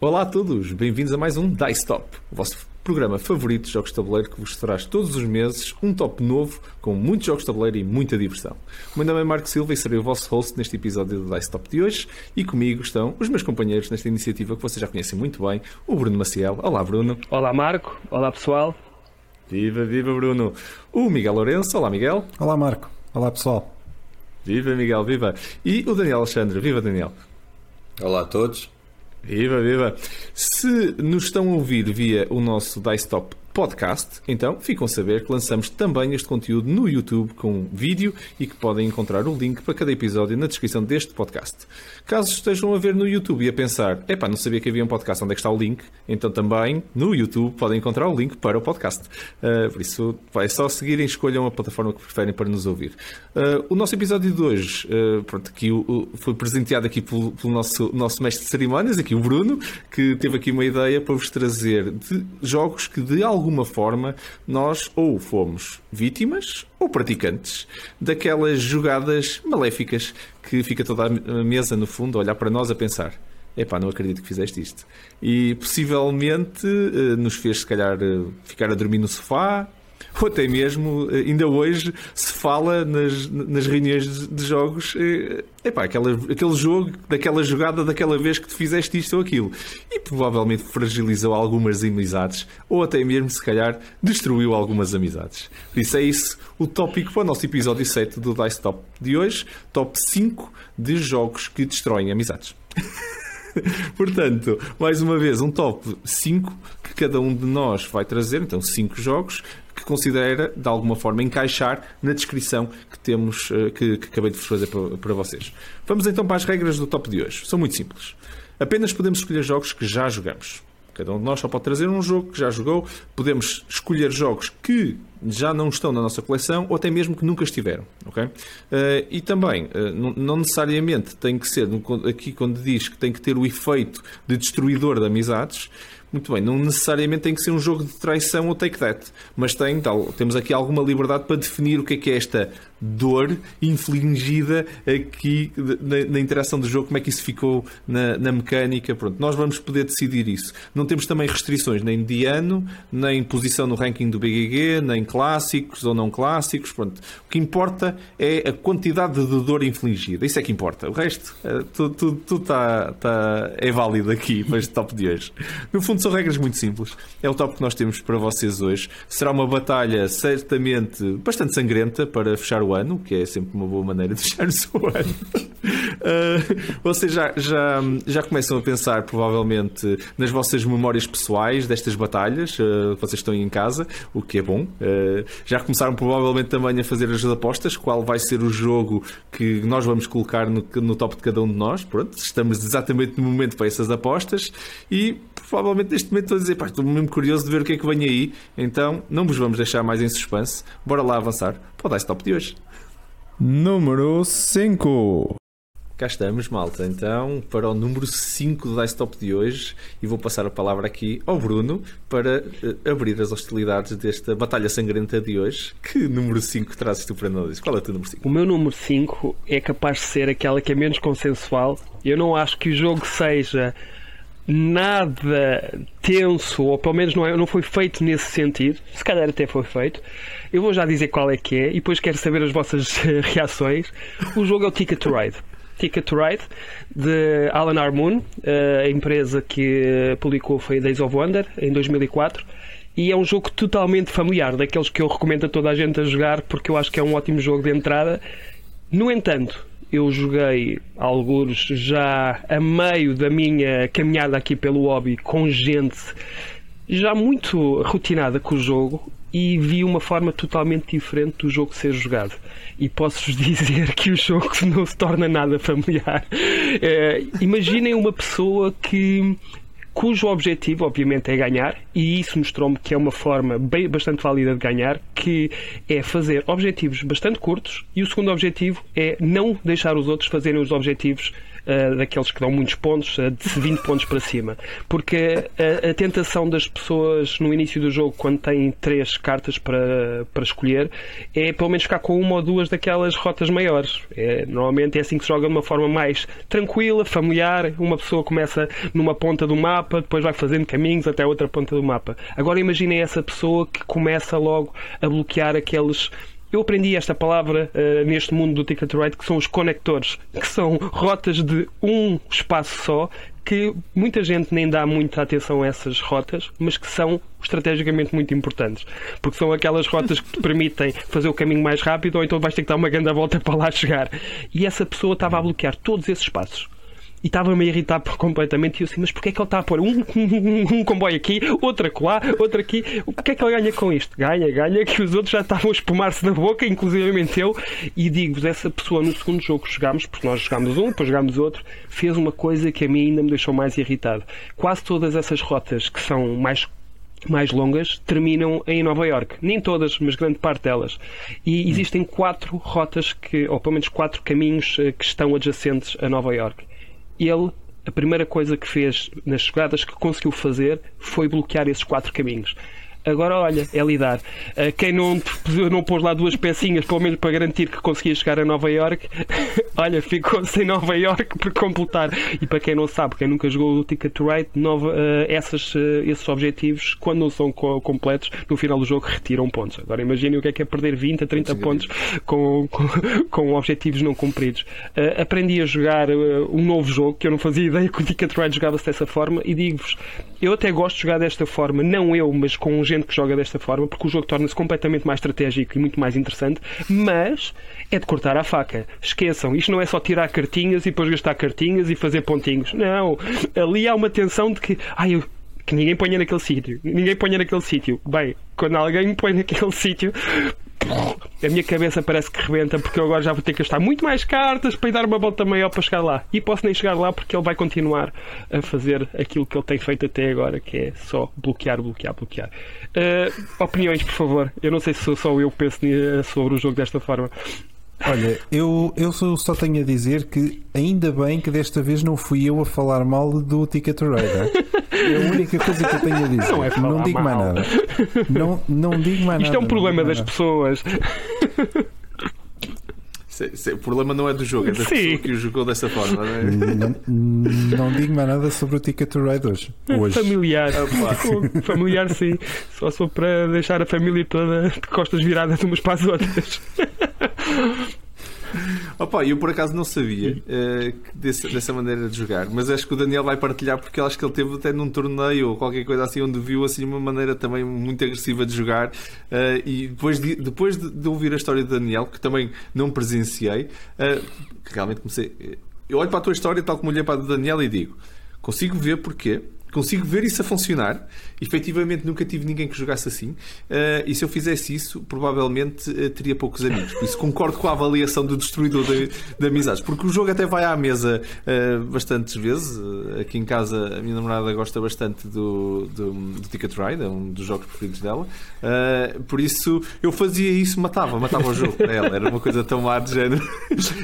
Olá a todos, bem-vindos a mais um Dice Top, o vosso programa favorito de jogos de tabuleiro que vos traz todos os meses um top novo com muitos jogos de tabuleiro e muita diversão. O meu nome é Marco Silva e serei o vosso host neste episódio do Dice Top de hoje e comigo estão os meus companheiros nesta iniciativa que vocês já conhecem muito bem, o Bruno Maciel. Olá Bruno. Olá Marco, olá pessoal. Viva, viva Bruno. O Miguel Lourenço, olá Miguel. Olá Marco, olá pessoal. Viva Miguel, viva. E o Daniel Alexandre, viva Daniel. Olá a todos. Viva, viva! Se nos estão a ouvir via o nosso Dice Top podcast, então ficam a saber que lançamos também este conteúdo no YouTube com vídeo e que podem encontrar o link para cada episódio na descrição deste podcast. Caso estejam a ver no YouTube e a pensar, epá, não sabia que havia um podcast, onde é que está o link? Então também no YouTube podem encontrar o link para o podcast. Uh, por isso, é só seguirem, escolham a plataforma que preferem para nos ouvir. Uh, o nosso episódio de hoje, uh, pronto, o, foi presenteado aqui pelo, pelo, nosso, nosso mestre de cerimónias, aqui o Bruno, que teve aqui uma ideia para vos trazer de jogos que de algum alguma forma nós ou fomos vítimas ou praticantes daquelas jogadas maléficas que fica toda a mesa no fundo a olhar para nós a pensar epá, não acredito que fizeste isto. E possivelmente eh, nos fez, se calhar, eh, ficar a dormir no sofá, ou até mesmo, eh, ainda hoje, se fala nas, nas reuniões de, jogos, é epá, aquela, aquele jogo, daquela jogada, daquela vez que te fizeste isto ou aquilo. E provavelmente fragilizou algumas amizades, ou até mesmo, se calhar, destruiu algumas amizades. Por isso é isso o tópico para o nosso episódio 7 do Dice Top de hoje, top 5 de jogos que destroem amizades. Portanto, mais uma vez, um top 5 que cada um de nós vai trazer, então 5 jogos que considera de alguma forma encaixar na descrição que temos eh, que, que acabei de fazer para, para vocês. Vamos então para as regras do top de hoje. São muito simples. Apenas podemos escolher jogos que já jogamos. Cada um de nós só pode trazer um jogo que já jogou. Podemos escolher jogos que já não estão na nossa coleção ou até mesmo que nunca estiveram. Okay? Uh, e também, uh, não necessariamente tem que ser, aqui quando diz que tem que ter o efeito de destruidor de amizades, muito bem, não necessariamente tem que ser um jogo de traição ou take that, mas tem, tal, temos aqui alguma liberdade para definir o que é que é esta dor infligida aqui na, na interação do jogo, como é que isso ficou na, na, mecânica. Pronto, nós vamos poder decidir isso. Não temos também restrições nem de ano, nem posição no ranking do BGG, nem clássicos ou não clássicos. Pronto, o que importa é a quantidade de dor infligida. Isso é que importa. O resto, eh, tudo, tudo, tudo tá, tá, é válido aqui para este top de hoje. No fundo, são regras muito simples. É o top que nós temos para vocês hoje. Será uma batalha certamente bastante sangrenta para fechar o o ano, que é sempre uma boa maneira de fechar o seu ano. Uh, vocês já, já, já começam a pensar, provavelmente, nas vossas memórias pessoais destas batalhas, uh, vocês estão em casa, o que é bom. Uh, já começaram, provavelmente, também a fazer as apostas, qual vai ser o jogo que nós vamos colocar no, no top de cada um de nós. Pronto, estamos exatamente no momento para essas apostas e provavelmente neste momento estou a dizer, pá, estou mesmo curioso de ver o que é que vem aí, então não vos vamos deixar mais em suspense. Bora lá avançar para o Dice Top de hoje. Número 5. Cá estamos, malta. Então, para o número 5 do Dice Top de hoje, e vou passar a palavra aqui ao Bruno para uh, abrir as hostilidades desta batalha sangrenta de hoje. Que número 5 trazes tu para nós? Qual é o teu número 5? O meu número 5 é capaz de ser aquela que é menos consensual. Eu não acho que o jogo seja nada tenso, ou pelo menos não, é, não foi feito nesse sentido. Se calhar até foi feito. Eu vou já dizer qual é que é e depois quero saber as vossas reações. O jogo é o Ticket to Ride. Ticket to Ride, de Alan Armoon, a empresa que publicou foi Days of Wonder, em 2004. E é um jogo totalmente familiar, daqueles que eu recomendo a toda a gente a jogar, porque eu acho que é um ótimo jogo de entrada. No entanto, eu joguei alguns já a meio da minha caminhada aqui pelo hobby com gente já muito rotinada com o jogo e vi uma forma totalmente diferente do jogo ser jogado. E posso-vos dizer que o jogo não se torna nada familiar. É, imaginem uma pessoa que cujo objetivo, obviamente, é ganhar, e isso mostrou-me que é uma forma bem, bastante válida de ganhar, que é fazer objetivos bastante curtos, e o segundo objetivo é não deixar os outros fazerem os objetivos uh, daqueles que dão muitos pontos, uh, de 20 pontos para cima. Porque a, a, tentação das pessoas no início do jogo, quando têm três cartas para, para escolher, é pelo menos ficar com uma ou duas daquelas rotas maiores. É, normalmente é assim que se joga de uma forma mais tranquila, familiar. Uma pessoa começa numa ponta do mapa, depois vai fazendo caminhos até a outra ponta do mapa. Agora imaginem essa pessoa que começa logo a bloquear aqueles eu aprendi esta palavra uh, neste mundo do Ticket Ride, que são os conectores, que são rotas de um espaço só, que muita gente nem dá muita atenção a essas rotas, mas que são estrategicamente muito importantes. Porque são aquelas rotas que te permitem fazer o caminho mais rápido ou então vais ter que dar uma grande volta para lá chegar. E essa pessoa estava a bloquear todos esses espaços e estava-me a irritar completamente. E eu assim, mas porquê é que ele está a pôr um, um, um comboio aqui, outro acolá, outro aqui? O que é que ele ganha com isto? Ganha, ganha, que os outros já estavam a espumar-se na boca, inclusivamente eu. E digo-vos, essa pessoa no segundo jogo que jogámos, porque nós jogámos um, depois jogámos outro, fez uma coisa que a mim ainda me deixou mais irritado. Quase todas essas rotas que são mais mais longas terminam em Nova York. Nem todas, mas grande parte delas. E existem quatro rotas que, ou pelo menos quatro caminhos eh, que estão adjacentes a Nova York ele, a primeira coisa que fez nas jogadas que conseguiu fazer foi bloquear esses quatro caminhos. Agora, olha, é lidar. Uh, quem não, não pôs lá duas pecinhas, pelo menos para garantir que conseguia chegar a Nova York, olha, ficou sem Nova York por completar. E para quem não sabe, quem nunca jogou o Ticket to Ride, nova, uh, essas, uh, esses objetivos, quando não são co completos, no final do jogo retiram pontos. Agora imaginem o que é que é perder 20 a 30 pontos com, com, com, objetivos não cumpridos. aprendi a jogar um novo jogo que eu não fazia ideia que o Ticket to Ride jogava-se dessa forma e digo-vos, eu até gosto de jogar desta forma, não eu, mas com gente que joga desta forma, porque o jogo torna-se completamente mais estratégico e muito mais interessante, mas é de cortar a faca. Esqueçam, isto não é só tirar cartinhas e depois gastar cartinhas e fazer pontinhos. Não, ali há uma tensão de que, ai, eu que ninguém ponha naquele sítio. Ninguém ponha naquele sítio. Bem, quando alguém põe naquele sítio, a minha cabeça parece que rebenta porque eu agora já vou ter que gastar muito mais cartas para ir dar uma volta maior para chegar lá. E posso nem chegar lá porque ele vai continuar a fazer aquilo que ele tem feito até agora, que é só bloquear, bloquear, bloquear. Uh, opiniões, por favor. Eu não sei se só eu penso sobre o jogo desta forma. Olha, eu, eu só tenho a dizer que ainda bem que desta vez não fui eu a falar mal do Ticket Radar. É a única coisa que eu tenho a dizer. Não, é não digo mal. mais nada. Não, não digo mais Isto nada. é um problema das pessoas. o problema não é do jogo, é da Sim. pessoa que o jogou dessa forma. Não, é? não, não, digo mais nada sobre o Ticket to Ride hoje. hoje. Familiar. Ah, familiar, sim. Só sou para deixar a família toda de costas viradas umas para as outras. Opa, eu por acaso não sabia uh, desse, dessa maneira de jogar, mas acho que o Daniel vai partilhar porque acho que ele teve até num torneio ou qualquer coisa assim onde viu assim uma maneira também muito agressiva de jogar. Uh, e depois, de, depois de, de, ouvir a história do Daniel, que também não presenciei, uh, realmente comecei. Eu olho para a tua história, tal como olhei para a do Daniel, e digo: consigo ver porquê consigo ver isso a funcionar. Efetivamente, nunca tive ninguém que jogasse assim. Uh, e se eu fizesse isso, provavelmente uh, teria poucos amigos. Por isso, concordo com a avaliação do destruidor de, de amizades. Porque o jogo até vai à mesa uh, bastantes vezes. aqui em casa, a minha namorada gosta bastante do, do, do Ticket Ride, é um dos jogos preferidos dela. por isso, eu fazia isso, matava, matava o jogo para ela. Era uma coisa tão má de género.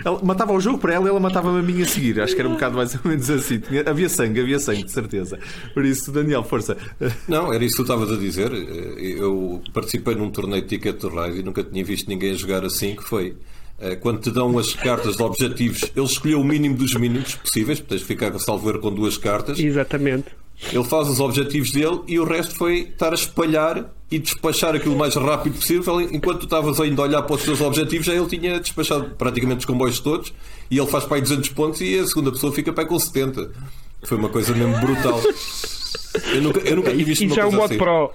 ela matava o jogo para ela e ela matava-me a mim a seguir. Acho que era um bocado mais ou menos assim. Havia sangue, havia sangue, de certeza. Por isso, Daniel, força. Não, era isso que tu estavas a dizer. Eu participei num torneio de Ticket to Ride e nunca tinha visto ninguém jogar assim, que foi eh, quando te dão as cartas de objetivos, ele escolheu o mínimo dos mínimos possíveis, tens de ficar salvo com duas cartas. Exatamente. Ele faz os objetivos dele e o resto foi estar a espalhar e despachar aquilo o mais rápido possível. Enquanto tu estavas ainda a olhar para os teus objetivos, já ele tinha despachado praticamente os comboios todos e ele faz para aí 200 pontos e a segunda pessoa fica para aí com 70. Foi uma coisa mesmo brutal. Eu nunca, eu nunca tinha visto e uma já coisa é um modo assim. pro.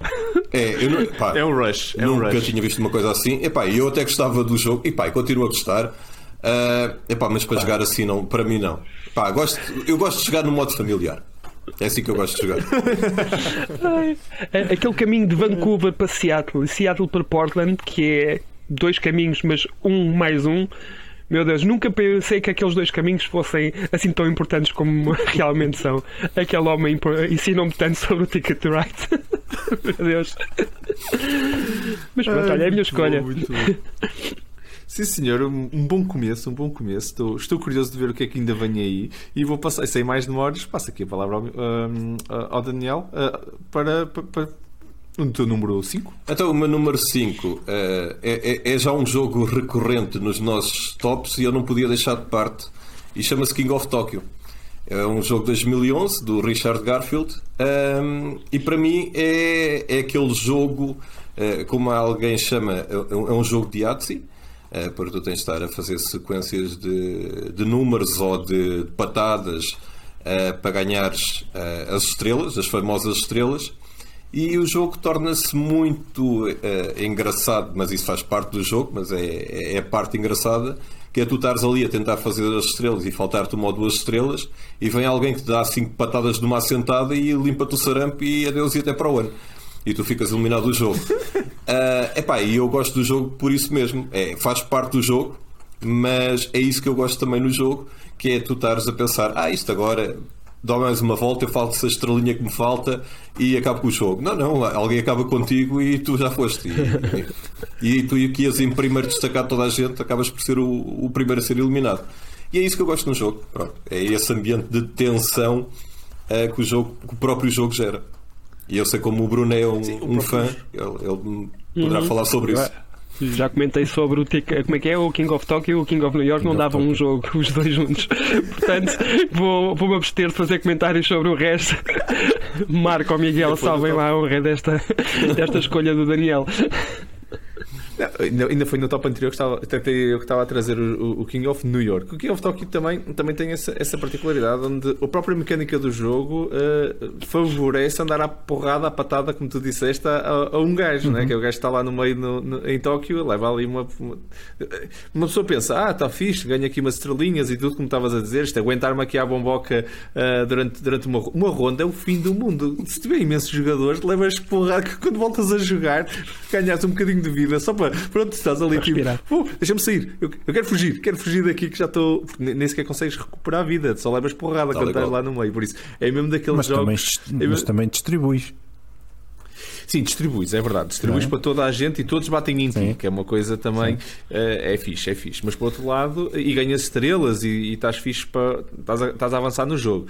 É, eu, pá, é um rush. É nunca um rush. tinha visto uma coisa assim. Epá, eu até gostava do jogo e, pá, e continuo a gostar. Uh, epá, mas para pá. jogar assim, não, para mim, não. Pá, gosto, eu gosto de jogar no modo familiar. É assim que eu gosto de jogar. Aquele caminho de Vancouver para Seattle e Seattle para Portland, que é dois caminhos, mas um mais um meu Deus, nunca pensei que aqueles dois caminhos fossem assim tão importantes como realmente são. Aquele homem ensina-me tanto sobre o Ticket to Ride. Meu Deus. Mas pronto, olha, é a minha escolha. Muito bom, muito bom. Sim, senhor, um, um bom começo, um bom começo. Estou, estou curioso de ver o que é que ainda vem aí e vou passar, sem mais demoras, passo aqui a palavra ao, um, ao Daniel uh, para, para, para o teu número 5. Então, o meu número 5 é, é, é já um jogo recorrente nos nossos tops e eu não podia deixar de parte e chama-se King of Tokyo. É um jogo de 2011 do Richard Garfield um, e para mim é, é aquele jogo, uh, como alguém chama, é, é um jogo de Yahtzee. Uh, porque tu tens de estar a fazer sequências de, de números ou de patadas uh, para ganhares as estrelas, as famosas estrelas. E o jogo torna-se muito engraçado, mas isso faz parte do jogo, mas é, é a parte engraçada que é tu estares ali a tentar fazer as estrelas e faltar-te uma ou duas estrelas e vem alguém que te dá cinco patadas de uma assentada e limpa-te o sarampo e adeus e até para o ano. E tu ficas eliminado do jogo. uh, epá, e eu gosto do jogo por isso mesmo. É, faz parte do jogo, mas é isso que eu gosto também no jogo, que é tu estares a pensar, ah, isto agora dá mais uma volta, eu falto essa estrelinha que me falta e acabo com o jogo. Não, não, alguém acaba contigo e tu já foste. E, e, e tu que ias em primeiro destacar toda a gente, acabas por ser o, o, primeiro a ser eliminado. E é isso que eu gosto no jogo. Pronto, é esse ambiente de tensão uh, que, o jogo, que o próprio jogo gera. E eu sei como o Bruno é um, Sim, um fã, ele, ele poderá uhum. falar sobre isso. Já comentei sobre o como é que é o King of Tokyo e o King of New York King não davam um jogo, os dois juntos. Portanto, vou, vou-me abster de fazer comentários sobre o resto. Marco ou Miguel, salvem lá a honra desta, desta escolha do Daniel. Não, ainda foi no top anterior que estava, eu que estava a trazer o, o, King of New York. O King of Tokyo também, também tem essa, essa particularidade onde a própria mecânica do jogo uh, favorece andar à porrada, à patada, como tu disseste, a, a um gajo, né? uhum. né? que é o gajo que está lá no meio no, no, em Tóquio, leva ali uma, uma. Uma pessoa pensa, ah, está fixe, ganha aqui umas estrelinhas e tudo, como estavas a dizer, isto aguentar-me aqui à bomboca uh, durante, durante uma, uma ronda é o fim do mundo. Se tiver imensos jogadores, levas porrada que quando voltas a jogar ganhas um bocadinho de vida só para pronto, estás ali tipo, uh, deixa-me sair, eu, eu, quero fugir, quero fugir daqui que já estou. Nem sequer consegues recuperar a vida, só levas porrada tá quando estás lá no meio. Por isso, é mesmo daqueles mas jogos. Também, é mas também distribuis. Sim, distribuis, é verdade. Distribuis é? para toda a gente e todos batem em ti, que é uma coisa também. Uh, é fixe, é fixe. Mas por outro lado, e ganhas estrelas e, e estás fixe para. Estás a, estás a avançar no jogo.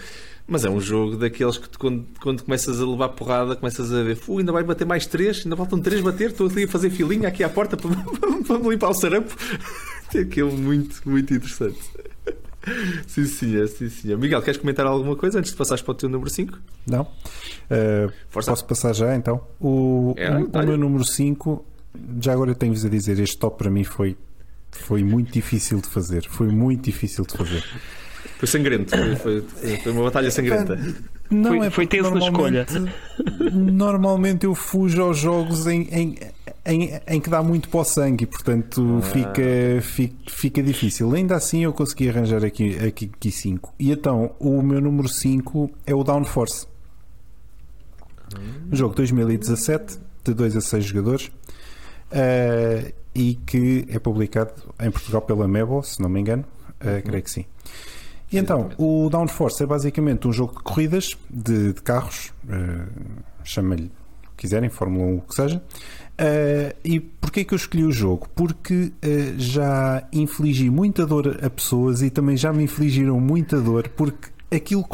Mas é um jogo daqueles que quando, quando começas a levar porrada, começas a ver, ainda vai bater mais três, ainda faltam três bater, estou ali a fazer filinha aqui à porta para, para me limpar o sarampo. É aquilo muito, muito interessante. Sim, sim, sim, sim. Miguel, queres comentar alguma coisa antes de passares para o teu número 5? Não. Uh, posso passar já então? O, é, o, o meu número 5, já agora tenho-vos a dizer, este top para mim foi, foi muito difícil de fazer. Foi muito difícil de fazer. Foi sangrento, foi, foi uma batalha sangrenta. Não foi, é foi tenso na escolha. Normalmente eu fujo aos jogos em, em, em, em, que dá muito o sangue, portanto ah. fica, fica, fica difícil. Ainda assim eu consegui arranjar aqui 5. Aqui, aqui cinco. E então o meu número 5 é o Downforce. Um jogo 2017, de 2 a 6 jogadores. Uh, e que é publicado em Portugal pela Mebo, se não me engano. Uh, creio que sim. E então, o Downforce é basicamente um jogo de corridas de, de carros, uh, chama-lhe o que quiserem, Fórmula 1, o que seja. Uh, e porquê que eu escolhi o jogo? Porque uh, já infligi muita dor a pessoas e também já me infligiram muita dor, porque aquilo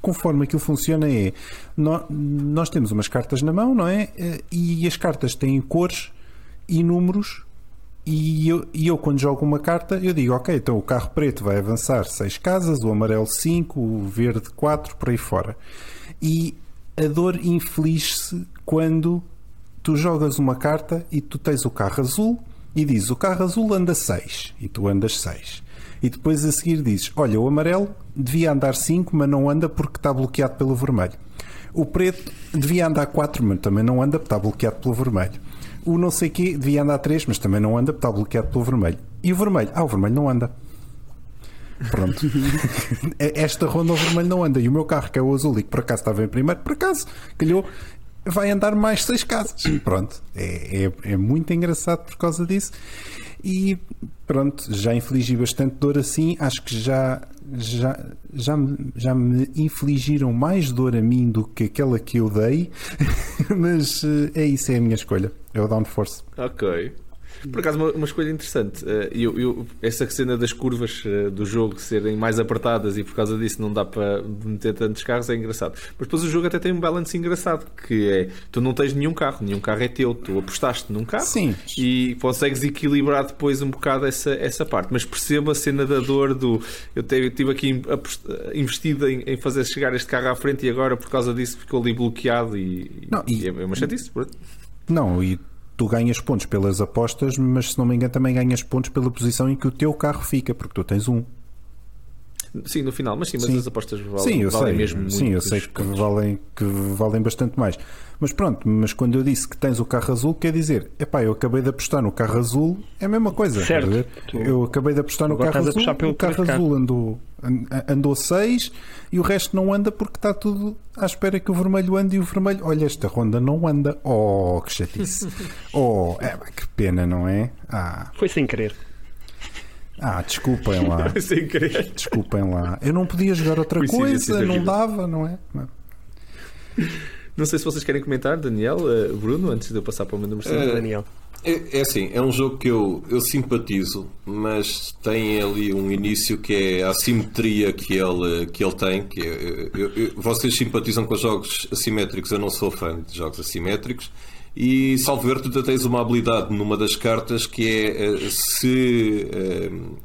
conforme aquilo funciona é nós, temos umas cartas na mão, não é? E as cartas têm cores e números e eu, e eu, quando jogo uma carta, eu digo, ok, então o carro preto vai avançar 6 casas, o amarelo 5, o verde 4, por aí fora. E a dor inflige-se quando tu jogas uma carta e tu tens o carro azul e dizes, o carro azul anda 6 e tu andas 6. E depois a seguir dizes, olha, o amarelo devia andar 5, mas não anda porque está bloqueado pelo vermelho. O preto devia andar 4, mas também não anda porque está bloqueado pelo vermelho o não sei quê devia andar 3, mas também não anda porque está bloqueado pelo vermelho. E o vermelho? Ah, o vermelho não anda. Pronto. Esta ronda o vermelho não anda. E o meu carro, que é o azul e que por acaso estava em primeiro, por acaso, calhou, vai andar mais seis casas. Pronto. É, é, é muito engraçado por causa disso. E pronto, já infligi bastante dor assim. Acho que já, já, já, já me infligiram mais dor a mim do que aquela que eu dei. Mas eh, é isso, é a minha escolha. É o Downforce. Ok. Por acaso, uma, uma escolha interessante. Eh, eu, eu- essa cena das curvas eh, do jogo serem mais apertadas e por causa disso não dá para meter tantos carros é engraçado. Mas depois o jogo até tem um balance engraçado, que é tu não tens nenhum carro, nenhum carro é teu, tu apostaste num carro Sim. e consegues equilibrar depois um bocado essa, essa parte. Mas percebo a cena da dor do eu estive aqui investido em, em fazer chegar este carro à frente e agora por causa disso ficou ali bloqueado e, Não, e- e é uma chatice. Não, e tu ganhas pontos pelas apostas, mas se não me engano também ganhas pontos pela posição em que o teu carro fica, porque tu tens um. Sim, no final, mas sim, mas Sim. as apostas valem, sim, eu valem sei. mesmo sim, eu sei que valem, que valem bastante mais. Mas pronto, mas quando eu disse que tens o carro azul, quer dizer, epá, eu acabei de apostar no carro azul, é a mesma coisa. Certo. Eu acabei de apostar no carro azul, o carro azul andou, an- andou 6 e o resto não anda porque está tudo à espera que o vermelho ande e o vermelho, olha, esta ronda não anda. Oh, que chatice. oh, é, que pena, não é? Ah, Foi sem querer. ah desculpem lá. Sem querer. Desculpem lá. Eu não podia jogar outra coisa, não dava, não é? Não sei se vocês querem comentar, Daniel, eh, Bruno, antes de eu passar para o meu número 5. Eh, Daniel. É, é assim, é um jogo que eu, eu simpatizo, mas tem ali um início que é a assimetria que ele, que ele tem. Que é, eu- eu- vocês simpatizam com jogos assimétricos, eu não sou fã de jogos assimétricos. E salvo ver, tu ainda tens uma habilidade numa das cartas que é eh, se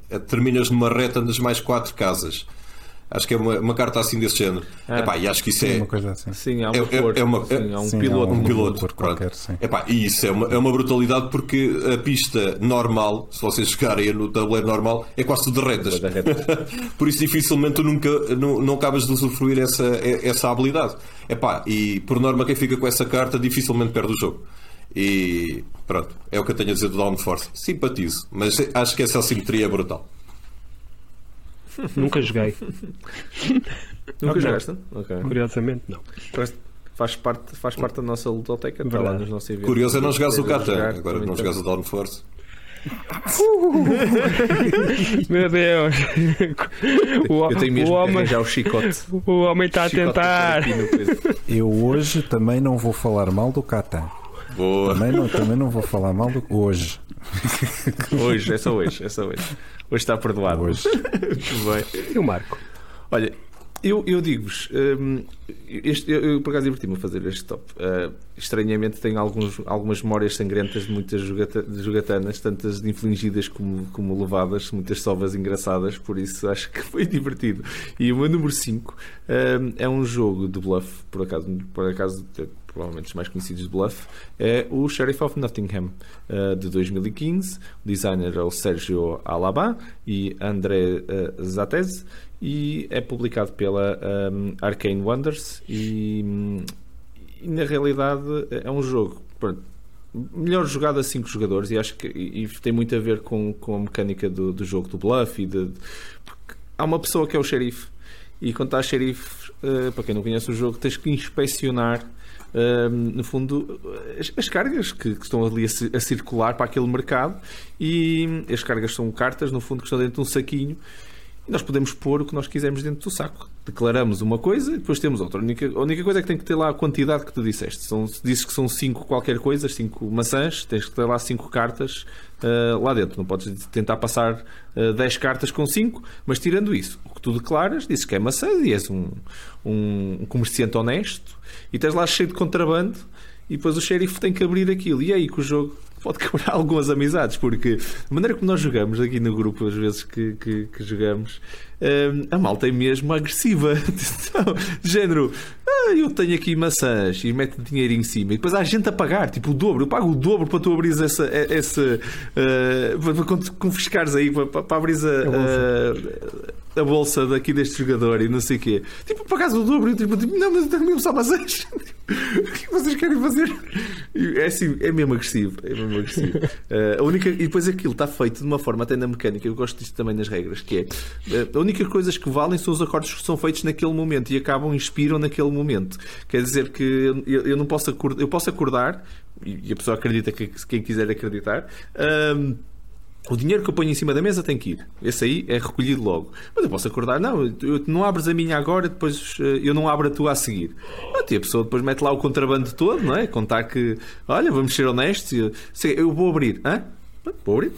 eh, terminas numa reta das mais quatro casas. Acho que é uma, uma carta assim desse género. Ah. Epá, e acho que isso É é, uma coisa assim. Sim, há um É- é- é uma- sim, há um sim, piloto. há um piloto piloto qualquer, sim. Epá, e isso é uma, é uma brutalidade porque a pista normal, se vocês jogarem no tabuleiro normal, é quase tudo de retas. Tudo de retas. Por isso dificilmente tu nunca não, não acabas de usufruir essa, essa habilidade. Epá, e por norma quem fica com essa carta dificilmente perde o jogo. E pronto, é o que eu tenho a dizer do Downforce. Simpatizo, mas acho que essa assimetria é brutal. Nunca joguei. Nunca Não. jogaste? Ok. Curiosamente, não. Faz parte, faz parte da nossa ludoteca, está lá nos nossos eventos. Curioso é não jogares o Catan, agora não jogares o Downforce. Meu Deus. O, Eu tenho mesmo o homem, arranjar o chicote. o homem está a tentar. Eu hoje também não vou falar mal do Catan. Boa. Também não, também não vou falar mal do hoje. Hoje, é só hoje, é só hoje. Hoje está perdoado. Hoje. Muito bem. E o Marco? Olha, eu, eu digo-vos, hum, este- eu, eu por acaso diverti-me a fazer este top. Uh, estranhamente tenho alguns, algumas memórias sangrentas de muitas jogata- jogatanas, tantas infligidas como, como levadas, muitas sovas engraçadas, por isso acho que foi divertido. E o meu número 5 é um jogo de bluff, por acaso, por acaso é provavelmente os mais conhecidos de bluff, é o Sheriff of Nottingham, uh, de 2015. O designer é o Sergio Alaba e André uh, Zatez e é publicado pela um, Arcane Wonders e, e, na realidade é um jogo pronto, melhor jogado a 5 jogadores e acho que e, e tem muito a ver com, com a mecânica do, do jogo do bluff e de, porque há uma pessoa que é o xerife e quando estás xerife, uh, para quem não conhece o jogo, tens que inspecionar um, no fundo as, as cargas que, que estão ali a, a circular para aquele mercado e as cargas são cartas, no fundo, que estão dentro de um saquinho nós podemos pôr o que nós quisermos dentro do saco. Declaramos uma coisa e depois temos outra. A única, a única coisa é que tem que ter lá a quantidade que tu disseste. São, se dizes que são 5 qualquer coisa, 5 maçãs, tens que ter lá 5 cartas ah, lá dentro. Não podes tentar passar 10 cartas com 5, mas tirando isso, o que tu declaras, dizes que é maçã e és um, um comerciante honesto e tens lá cheio de contrabando e depois o xerife tem que abrir aquilo. E é aí que o jogo pode quebrar algumas amizades, porque a maneira como nós jogamos aqui no grupo, às vezes que, que, que jogamos, hum, a malta é mesmo agressiva. Então, género, ah, eu tenho aqui maçãs e mete dinheiro em cima. E depois há gente a pagar, tipo o dobro. Eu pago o dobro para tu abrires essa. essa ah, para, para confiscares aí, para, para abrir a, a, a bolsa daqui deste jogador e não sei o quê. Tipo, pagares o dobro. E tipo, tipo, não, mas eu tenho mesmo só maçãs. o que é que vocês querem fazer? É assim, é mesmo agressivo. É mesmo agressivo. Ah, a única, e depois aquilo está feito de uma forma, até na mecânica, eu gosto disto também nas regras, que é ah, a única coisas que valem são os acordos que são feitos naquele momento e acabam, inspiram naquele momento. Quer dizer que eu, eu não posso acordar, eu posso acordar, e a pessoa acredita que quem quiser acreditar. ah, o dinheiro que eu ponho em cima da mesa tem que ir. Esse aí é recolhido logo. Mas eu posso acordar, não, eu, não abres a minha agora, depois eh, eu não abro a tua a seguir. Pronto, e a pessoa depois mete lá o contrabando todo, não é? Contar que, olha, vamos ser honestos, eu, sei, eu vou abrir, hã? Vou abrir.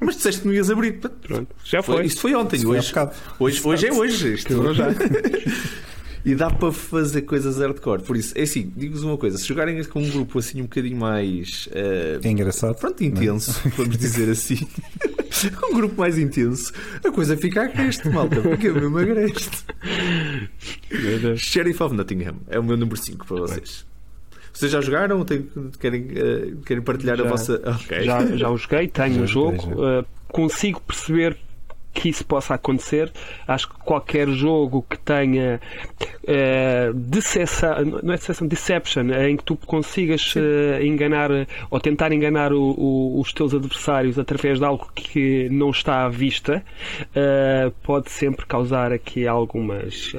Mas disseste que não ias abrir. Pronto, já foi. Isto foi ontem. foi há hoje, bocado. hoje, hoje é hoje. Isto já. E dá para fazer coisas hardcore. Por isso, é assim, digo-vos uma coisa: se jogarem com um grupo assim um bocadinho mais. eh, É engraçado. Pronto, intenso, vamos dizer assim. um grupo mais intenso, a coisa fica agreste, malta. Fica mesmo agreste. Sheriff of Nottingham é o meu número 5 para vocês. Vocês já jogaram? Tem- querem, eh, querem partilhar a Já. vossa. Ok. Já, já o joguei, tenho Já o joguei, jogo, uh, consigo perceber que isso possa acontecer. Acho que qualquer jogo que tenha uh, decepção, não é decepção, deception, em que tu consigas uh, enganar ou tentar enganar o- o- os teus adversários através de algo que não está à vista, uh, pode sempre causar aqui algumas.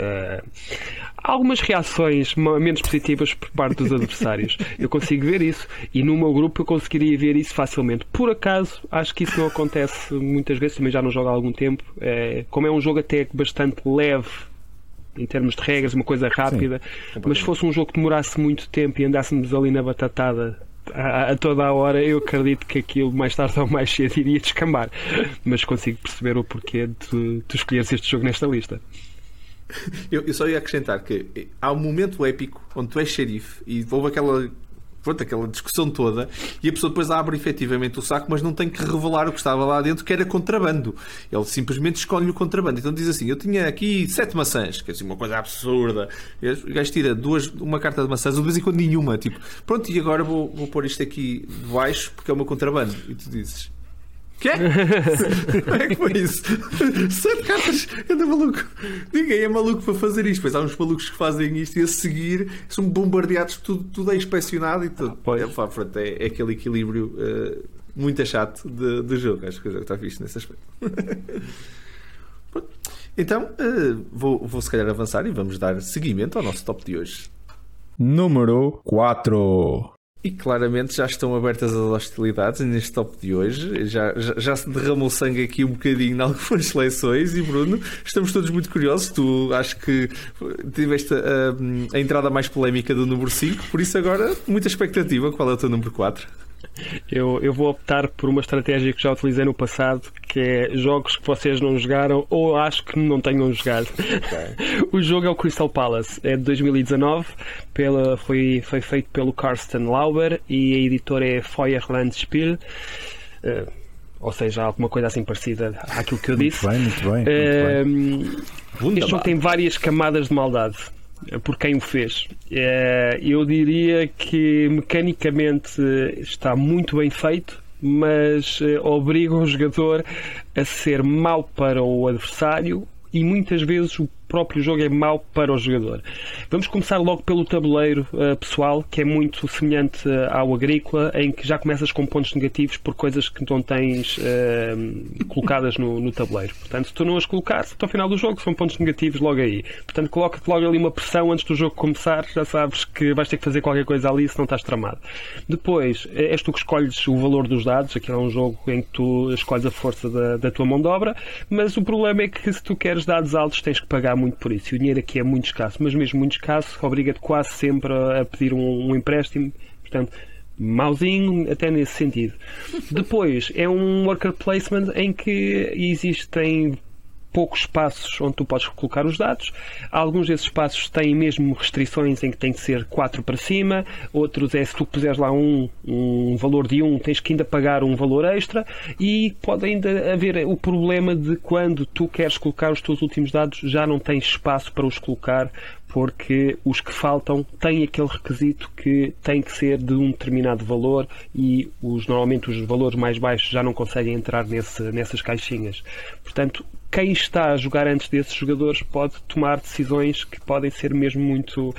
Algumas reações menos positivas por parte dos adversários. Eu consigo ver isso e no meu grupo eu conseguiria ver isso facilmente. Por acaso, acho que isso não acontece muitas vezes, também já não jogo há algum tempo. É, como é um jogo até bastante leve em termos de regras, uma coisa rápida, mas se fosse um jogo que demorasse muito tempo e andássemos ali na batatada a, a toda a hora, eu acredito que aquilo mais tarde ou mais cedo iria descambar. Mas consigo perceber o porquê de tu escolheres este jogo nesta lista. Eu, eu só ia acrescentar que há um momento épico onde tu és xerife e houve aquela. Pronto, aquela discussão toda e a pessoa depois abre efetivamente o saco, mas não tem que revelar o que estava lá dentro, que era contrabando. Ele simplesmente escolhe o contrabando. Então diz assim: Eu tinha aqui sete maçãs, que é assim, uma coisa absurda. O gajo tira duas, uma carta de maçãs, ou de vez em quando nenhuma. Tipo, pronto, e agora vou, vou pôr isto aqui de baixo porque é meu contrabando. E tu dizes: Quê? Como é que foi isso? Sete cartas, anda maluco. Ninguém é maluco para fazer isto. Pois há uns malucos que fazem isto e a seguir são bombardeados, tudo, tudo é inspecionado e tudo. pois. é, pá, pronto, é, é aquele equilíbrio eh, muito chato de, de jogo. Acho que o jogo está fixe nesse aspecto. Pronto. Então, eh, vou, vou se calhar avançar e vamos dar seguimento ao nosso top de hoje. Número 4. E claramente já estão abertas as hostilidades neste top de hoje. Já, já, já se derramou sangue aqui um bocadinho em algumas seleções. E Bruno, estamos todos muito curiosos. Tu acho que tiveste a, a entrada mais polémica do número 5, por isso agora muita expectativa. Qual é o teu número 4? Eu, eu vou optar por uma estratégia que já utilizei no passado, que é jogos que vocês não jogaram ou acho que não tenham jogado. o jogo é o Crystal Palace, é de 2019, pela, foi, foi feito pelo Karsten Lauber e a editora é Feuerland Spiel. Eh, ou seja, alguma coisa assim parecida àquilo que eu disse. Muito bem, muito bem. Muito bem. este jogo tem várias camadas de maldade por quem o fez. Eh, Eu diria que mecanicamente está muito bem feito, mas eh, obriga o jogador a ser mau para o adversário e muitas vezes o próprio jogo é mau para o jogador. Vamos começar logo pelo tabuleiro eh, pessoal, que é muito semelhante eh, ao agrícola, em que já começas com pontos negativos por coisas que não tens eh, colocadas no, no tabuleiro. Portanto, se tu não as colocares, até ao final do jogo são pontos negativos logo aí. Portanto, coloca-te logo ali uma pressão antes do jogo começar, já sabes que vais ter que fazer qualquer coisa ali se não estás tramado. Depois, és tu que escolhes o valor dos dados, aqui é um jogo em que tu escolhes a força da, da tua mão de obra, mas o problema é que se tu queres dados altos tens que pagar muito por isso. E o dinheiro aqui é muito escasso, mas mesmo muito escasso, obriga-te quase sempre a, a pedir um, um empréstimo. Portanto, mauzinho até nesse sentido. Depois, é um worker placement em que existem poucos espaços onde tu podes colocar os dados. Alguns desses espaços têm mesmo restrições em que tem que ser 4 para cima, outros é se tu puseres lá um, um valor de 1, tens que ainda pagar um valor extra e pode ainda haver o problema de quando tu queres colocar os teus últimos dados já não tens espaço para os colocar porque os que faltam têm aquele requisito que tem que ser de um determinado valor e os, normalmente os valores mais baixos já não conseguem entrar nesse, nessas caixinhas. Portanto, quem está a jogar antes desses jogadores pode tomar decisões que podem ser mesmo muito uh,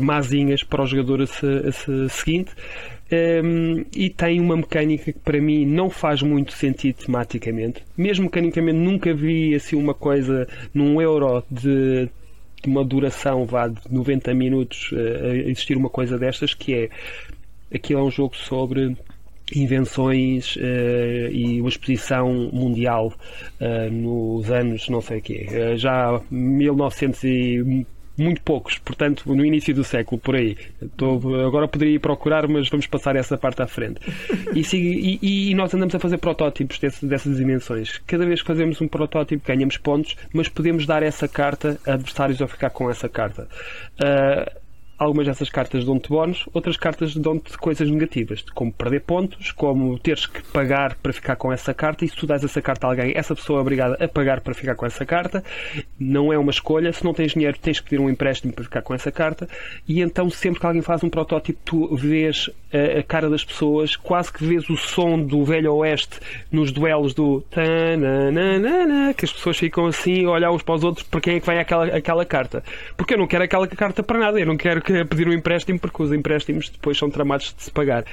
mazinhas para o jogador a se, a se seguinte. Um, e tem uma mecânica que para mim não faz muito sentido tematicamente. Mesmo mecanicamente nunca vi assim uma coisa num euro de de uma duração vá de 90 minutos uh, existir uma coisa destas que é aquilo é um jogo sobre invenções uh, e uma exposição mundial uh, nos anos não sei quê já 1900 e muito poucos, portanto, no início do século, por aí. Agora poderia ir procurar, mas vamos passar essa parte à frente. E, e- e nós andamos a fazer protótipos desse- dessas dimensões. Cada vez que fazemos um protótipo, ganhamos pontos, mas podemos dar essa carta a adversários a ficar com essa carta. Ah, Algumas dessas cartas dão-te bónus, outras cartas dão-te coisas negativas, como perder pontos, como teres que pagar para ficar com essa carta, e se tu dás essa carta a alguém, essa pessoa é obrigada a pagar para ficar com essa carta. Não é uma escolha, se não tens dinheiro, tens que pedir um empréstimo para ficar com essa carta. E então, sempre que alguém faz um protótipo, tu vês a, a cara das pessoas, quase que vês o som do velho oeste nos duelos do tananana, que as pessoas ficam assim a olhar uns para os outros para quem é que vai aquela, aquela carta. Porque eu não quero aquela carta para nada, eu não quero que pedir um empréstimo porque os empréstimos depois são tramados de se pagar.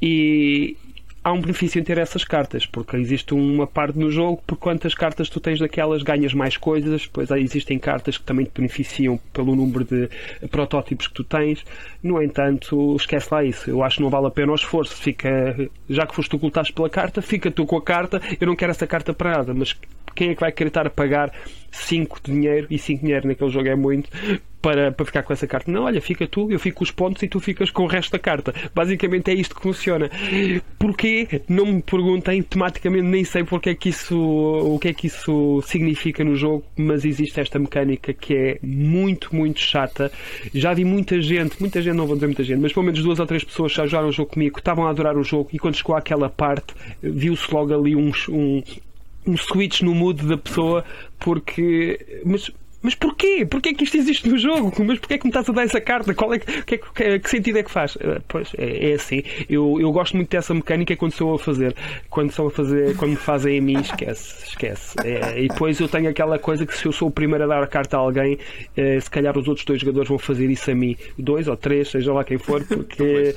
E há um benefício em ter essas cartas, porque existe uma parte no jogo, por quantas cartas tu tens daquelas ganhas mais coisas, depois existem cartas que também te beneficiam pelo número de protótipos que tu tens. No entanto, esquece lá isso. Eu acho que não vale a pena o esforço. Fica, já que foste tu pela carta, fica tu com a carta. Eu não quero essa carta para nada, mas quem é que vai querer estar a pagar 5 de dinheiro e 5 dinheiro naquele jogo é muito para, para ficar com essa carta. Não, olha, fica tu, eu fico com os pontos e tu ficas com o resto da carta. Basicamente é isto que funciona. Porquê? Não me perguntem, tematicamente nem sei porque é que isso, o que é que isso significa no jogo, mas existe esta mecânica que é muito, muito chata. Já vi muita gente, muita gente, não vou dizer muita gente, mas pelo menos duas ou três pessoas já jogaram o jogo comigo, estavam a adorar o jogo e quando chegou àquela parte, viu-se logo ali um, um, um switch no mood da pessoa porque. Mas, mas porquê? Porquê que isto existe no jogo? Mas porquê que me estás a dar essa carta? Qual é que, que, que, que sentido é que faz? Uh, Pois é, é assim. Eu, eu gosto muito dessa mecânica quando sou a fazer. Quando são a fazer, quando me fazem a mim, esquece, esquece. É, e depois eu tenho aquela coisa que se eu sou o primeiro a dar a carta a alguém, eh, se calhar os outros dois jogadores vão fazer isso a mim. Dois ou três, seja lá quem for, porque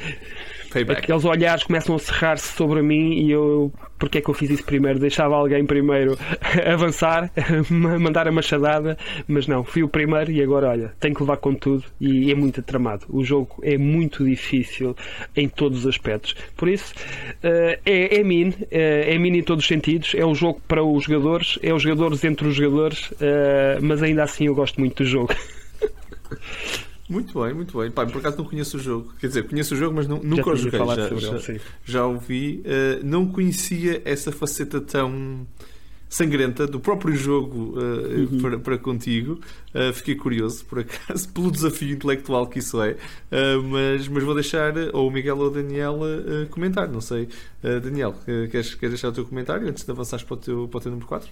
Payback. aqueles olhares começam a cerrar-se sobre mim e eu porque é que eu fiz isso primeiro? Deixava alguém primeiro avançar, mandar a machadada, mas não, fui o primeiro e agora olha, tenho que levar com tudo e é muito tramado. O jogo é muito difícil em todos os aspectos. Por isso, eh, é, é eh, é min em todos os sentidos, é o jogo para os jogadores, é os jogadores entre os jogadores, eh, mas ainda assim eu gosto muito do jogo. Muito bem, muito bem. Pá, por acaso não conheço o jogo. Quer dizer, conheço o jogo, mas nu- nunca o joguei. Já, sobre já, já ouvi. Uh, não conhecia essa faceta tão sangrenta do próprio jogo uh, Uhum. para, para contigo. Uh, fiquei curioso, por acaso, pelo desafio intelectual que isso é. Uh, mas, mas vou deixar ou o Miguel ou o Daniel uh, comentar. Não sei. Uh, Daniel, uh, queres, queres deixar o teu comentário antes de avançares para o teu, para o teu número 4?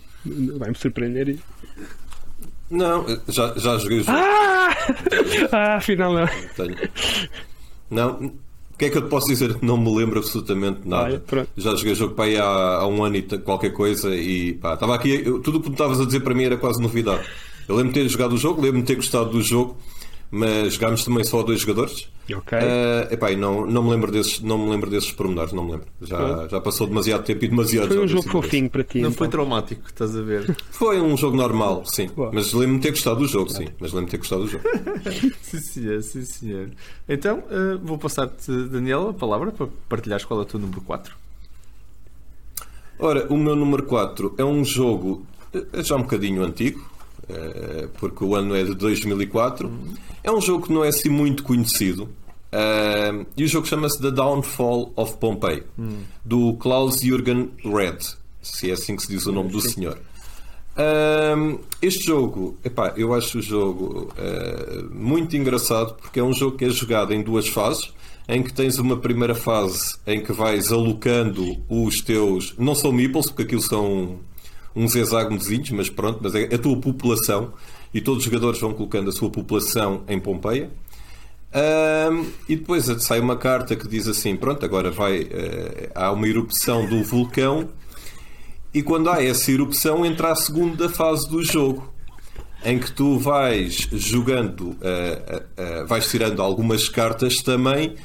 Vai-me surpreender. Não, já, já joguei o jogo. Ah! ah, afinal não. Tenho. Não, o que é que eu te posso dizer? Não me lembro absolutamente nada. Olha. Já joguei o jogo para aí há, há um ano e qualquer coisa e pá, estava aqui. eu- tudo o que tu estavas a dizer para mim era quase novidade. Eu lembro de ter jogado o jogo, lembro de ter gostado do jogo, mas jogámos também só a dois jogadores. Ok. Ah, epá, e não, não, me lembro desses, não me lembro desses pormenores, não me lembro. Já, já passou demasiado tempo e demasiado Foi um jogo assim fofinho para ti. Não então. foi traumático, estás a ver? Foi um jogo normal, sim. Boa. Mas lembro-me de ter gostado do jogo, sim. Mas lembro-me de ter gostado do jogo. Sim, senhor, sim, senhor. Então, uh, vou passar-te, Daniel, a palavra para partilhares qual é o teu número 4. Ora, o meu número 4 é um jogo eh, já um bocadinho antigo, porque o ano é de 2004. É um jogo que não é assim muito conhecido. eh, E o jogo chama-se The Downfall of Pompeii, do Klaus-Jürgen Red, se é assim que se diz o nome do senhor. Um, este jogo, epá, eu acho o jogo uh, muito engraçado porque é um jogo que é jogado em duas fases. Em que tens uma primeira fase em que vais alocando os teus. Não são meeples, porque aquilo são uns hexágonozinhos, mas pronto, mas é a tua população. E todos os jogadores vão colocando a sua população em Pompeia. Um, e depois sai uma carta que diz assim: pronto, agora vai. eh, há uma erupção do vulcão e quando há essa erupção entra a segunda fase do jogo em que tu vais jogando, eh, eh, vais tirando algumas cartas também,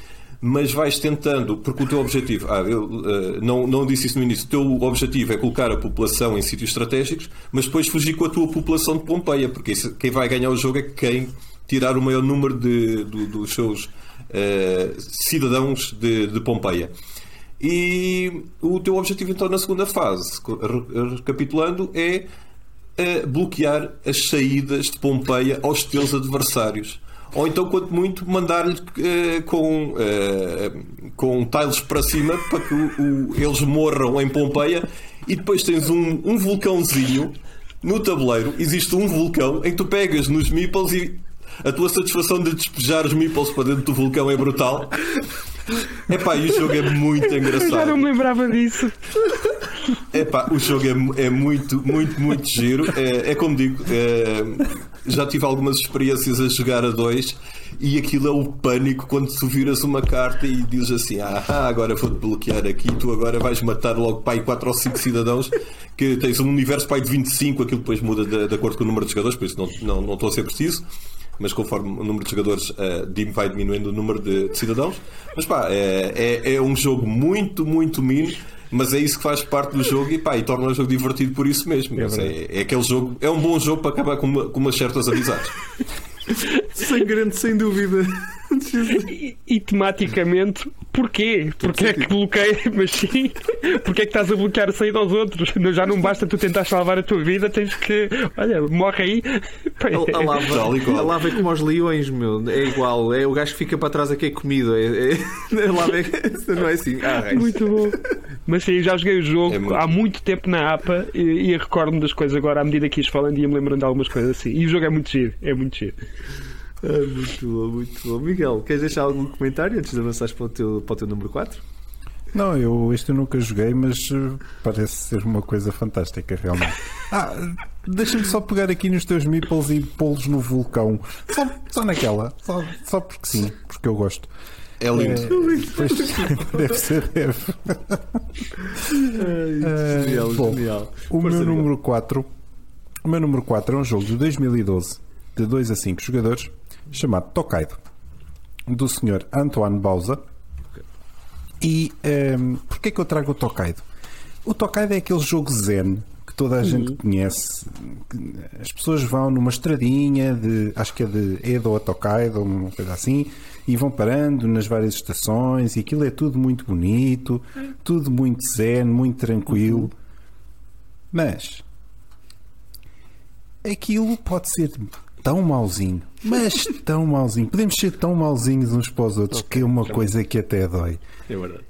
mas vais tentando, porque o teu objetivo, ah, eu eh, não, não disse isso no início, o teu objetivo é colocar a população em sítios estratégicos, mas depois fugir com a tua população de Pompeia, porque isso- quem vai ganhar o jogo é quem tirar o maior número de, do- dos seus eh, cidadãos de, de Pompeia. E o teu objetivo então na segunda fase, recapitulando, é a bloquear as saídas de Pompeia aos teus adversários. Ou então, quanto muito, mandar-lhe eh, com, eh, com tiles para cima para que o- o- eles morram em Pompeia e depois tens um, um vulcãozinho no tabuleiro. Existe um vulcão em que tu pegas nos meeples e a tua satisfação de despejar os meeples para dentro do vulcão é brutal. Epá, e o jogo é muito Eu já engraçado. não me lembrava disso. Epá, o jogo é, é muito, muito, muito giro. É, é como digo, é, já tive algumas experiências a jogar a dois e aquilo é o pânico quando tu viras uma carta e dizes assim: Ah, agora vou-te bloquear aqui, tu agora vais matar logo pai 4 ou 5 cidadãos, que tens um universo pai de 25, aquilo depois muda de, de acordo com o número de jogadores, por isso não, não, não estou a ser preciso. Mas conforme o número de jogadores uh, vai diminuindo o número de, de cidadãos. Mas pá, é, é, é um jogo muito, muito mino. Mas é isso que faz parte do jogo e, pá, e torna o jogo divertido por isso mesmo. Mas É, é aquele jogo, é um bom jogo para acabar com, uma- com umas certas amizades. Sangrante, sem dúvida. E, e tematicamente, porquê? Porquê é que bloqueia? Mas sim, porquê é que estás a bloquear a saída aos outros? Não- Já não basta tu tentar salvar a tua vida, tens que. Olha, morre aí. A, a lava, a lava é como aos leões, meu. É igual. É o gajo que fica para trás aqui é comida. É, é, a lava é, não é assim. Ah, raios. Muito bom. Mas sim, já joguei o jogo É muito há muito tempo na APA e, e recordo-me das coisas agora à medida que ias falando e ia-me lembrando de algumas coisas assim. E o jogo é muito giro, é muito giro. Ah, muito bom, muito bom. Miguel, queres deixar algum comentário antes de avançares para o teu, para o teu número 4? Não, eu este eu nunca joguei, mas eh, parece ser uma coisa fantástica, realmente. Ah, deixa-me só pegar aqui nos teus meeples e pô-los no vulcão. Só, só naquela. Só, só porque sim, porque eu gosto. É lindo. Pois, deve ser, deve. Eh, genial, bom, genial. O Força, meu número 4 O meu número 4 é um jogo de 2012 de 2 a 5 jogadores chamado Tokaido do Sr. Antoine Bauza e ehm, porquê é que eu trago o Tokaido? O Tokaido é aquele jogo zen que toda a gente conhece as pessoas vão numa estradinha de acho que é de Edo a Tokaido uma coisa assim e vão parando nas várias estações e aquilo é tudo muito bonito tudo muito zen, muito tranquilo mas aquilo pode ser tão mauzinho, mas tão mauzinho. Podemos ser tão mauzinhos uns para os outros que é uma coisa que até dói. É verdade.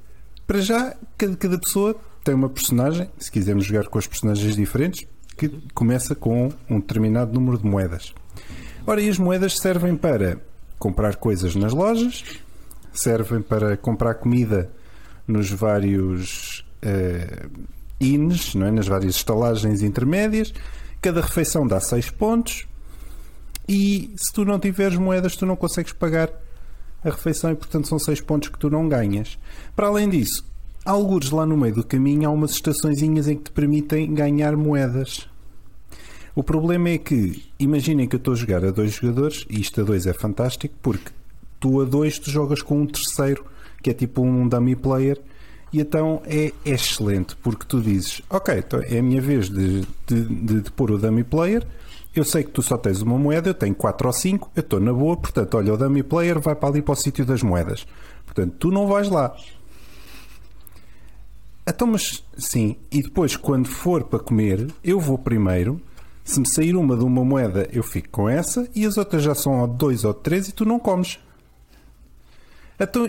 Para já, cada, cada pessoa tem uma personagem, se quisermos jogar com as personagens diferentes, que começa com um determinado número de moedas. Ora, e as moedas servem para comprar coisas nas lojas, servem para comprar comida nos vários eh, inns, não é? nas várias estalagens intermédias. Cada refeição dá 6 pontos. E se tu não tiveres moedas, tu não consegues pagar a refeição e, portanto, são 6 pontos que tu não ganhas. Para além disso, algures lá no meio do caminho há umas estaçõezinhas em que te permitem ganhar moedas. O problema é que, imaginem que eu estou a jogar a dois jogadores, e isto a dois é fantástico, porque tu a dois tu jogas com um terceiro, que é tipo um dummy player, e então é, é excelente, porque tu dizes, ok, então é a minha vez de, de, de, de pôr o dummy player, eu sei que tu só tens uma moeda, eu tenho 4 ou 5, eu estou na boa, portanto, olha, o dummy player vai para ali para o sítio das moedas. Portanto, tu não vais lá. Então, mas sim, e depois quando for para comer, eu vou primeiro. Se me sair uma de uma moeda, eu fico com essa e as outras já são dois ou três e tu não comes. Então,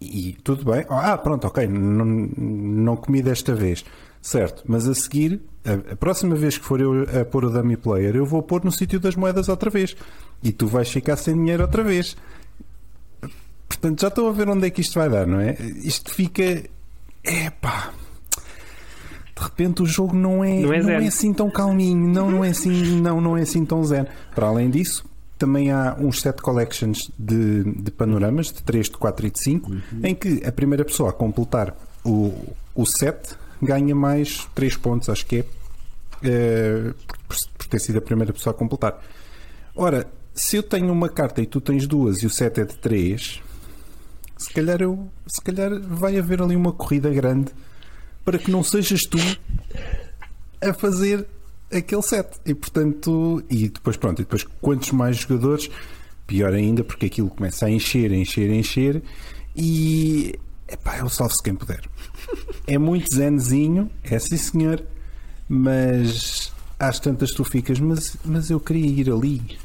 e, e tudo bem. Ah, pronto, ok, não, não comi desta vez. Certo, mas a seguir, a, a próxima vez que for eu a pôr o dummy player, eu vou pôr no sítio das moedas outra vez. E tu vais ficar sem dinheiro outra vez. Portanto, já estou a ver onde é que isto vai dar, não é? Isto fica. Epá. De repente o jogo não é, Não é zen. assim tão calminho, não, não é assim, não, não é assim tão zen. Para além disso, também há uns set collections de, de panoramas, de 3, de 4 e de 5, em que a primeira pessoa a completar o, o set ganha mais 3 pontos, acho que é, eh, por, por ter sido a primeira pessoa a completar. Ora, se eu tenho uma carta e tu tens duas e o set é de 3, se calhar eu se calhar vai haver ali uma corrida grande para que não sejas tu a fazer aquele set e portanto e depois pronto e depois quantos mais jogadores pior ainda porque aquilo começa a encher encher encher e epá, é o salve-se quem puder é muito zenzinho é sim senhor mas às tantas tu ficas, mas, mas eu queria ir ali.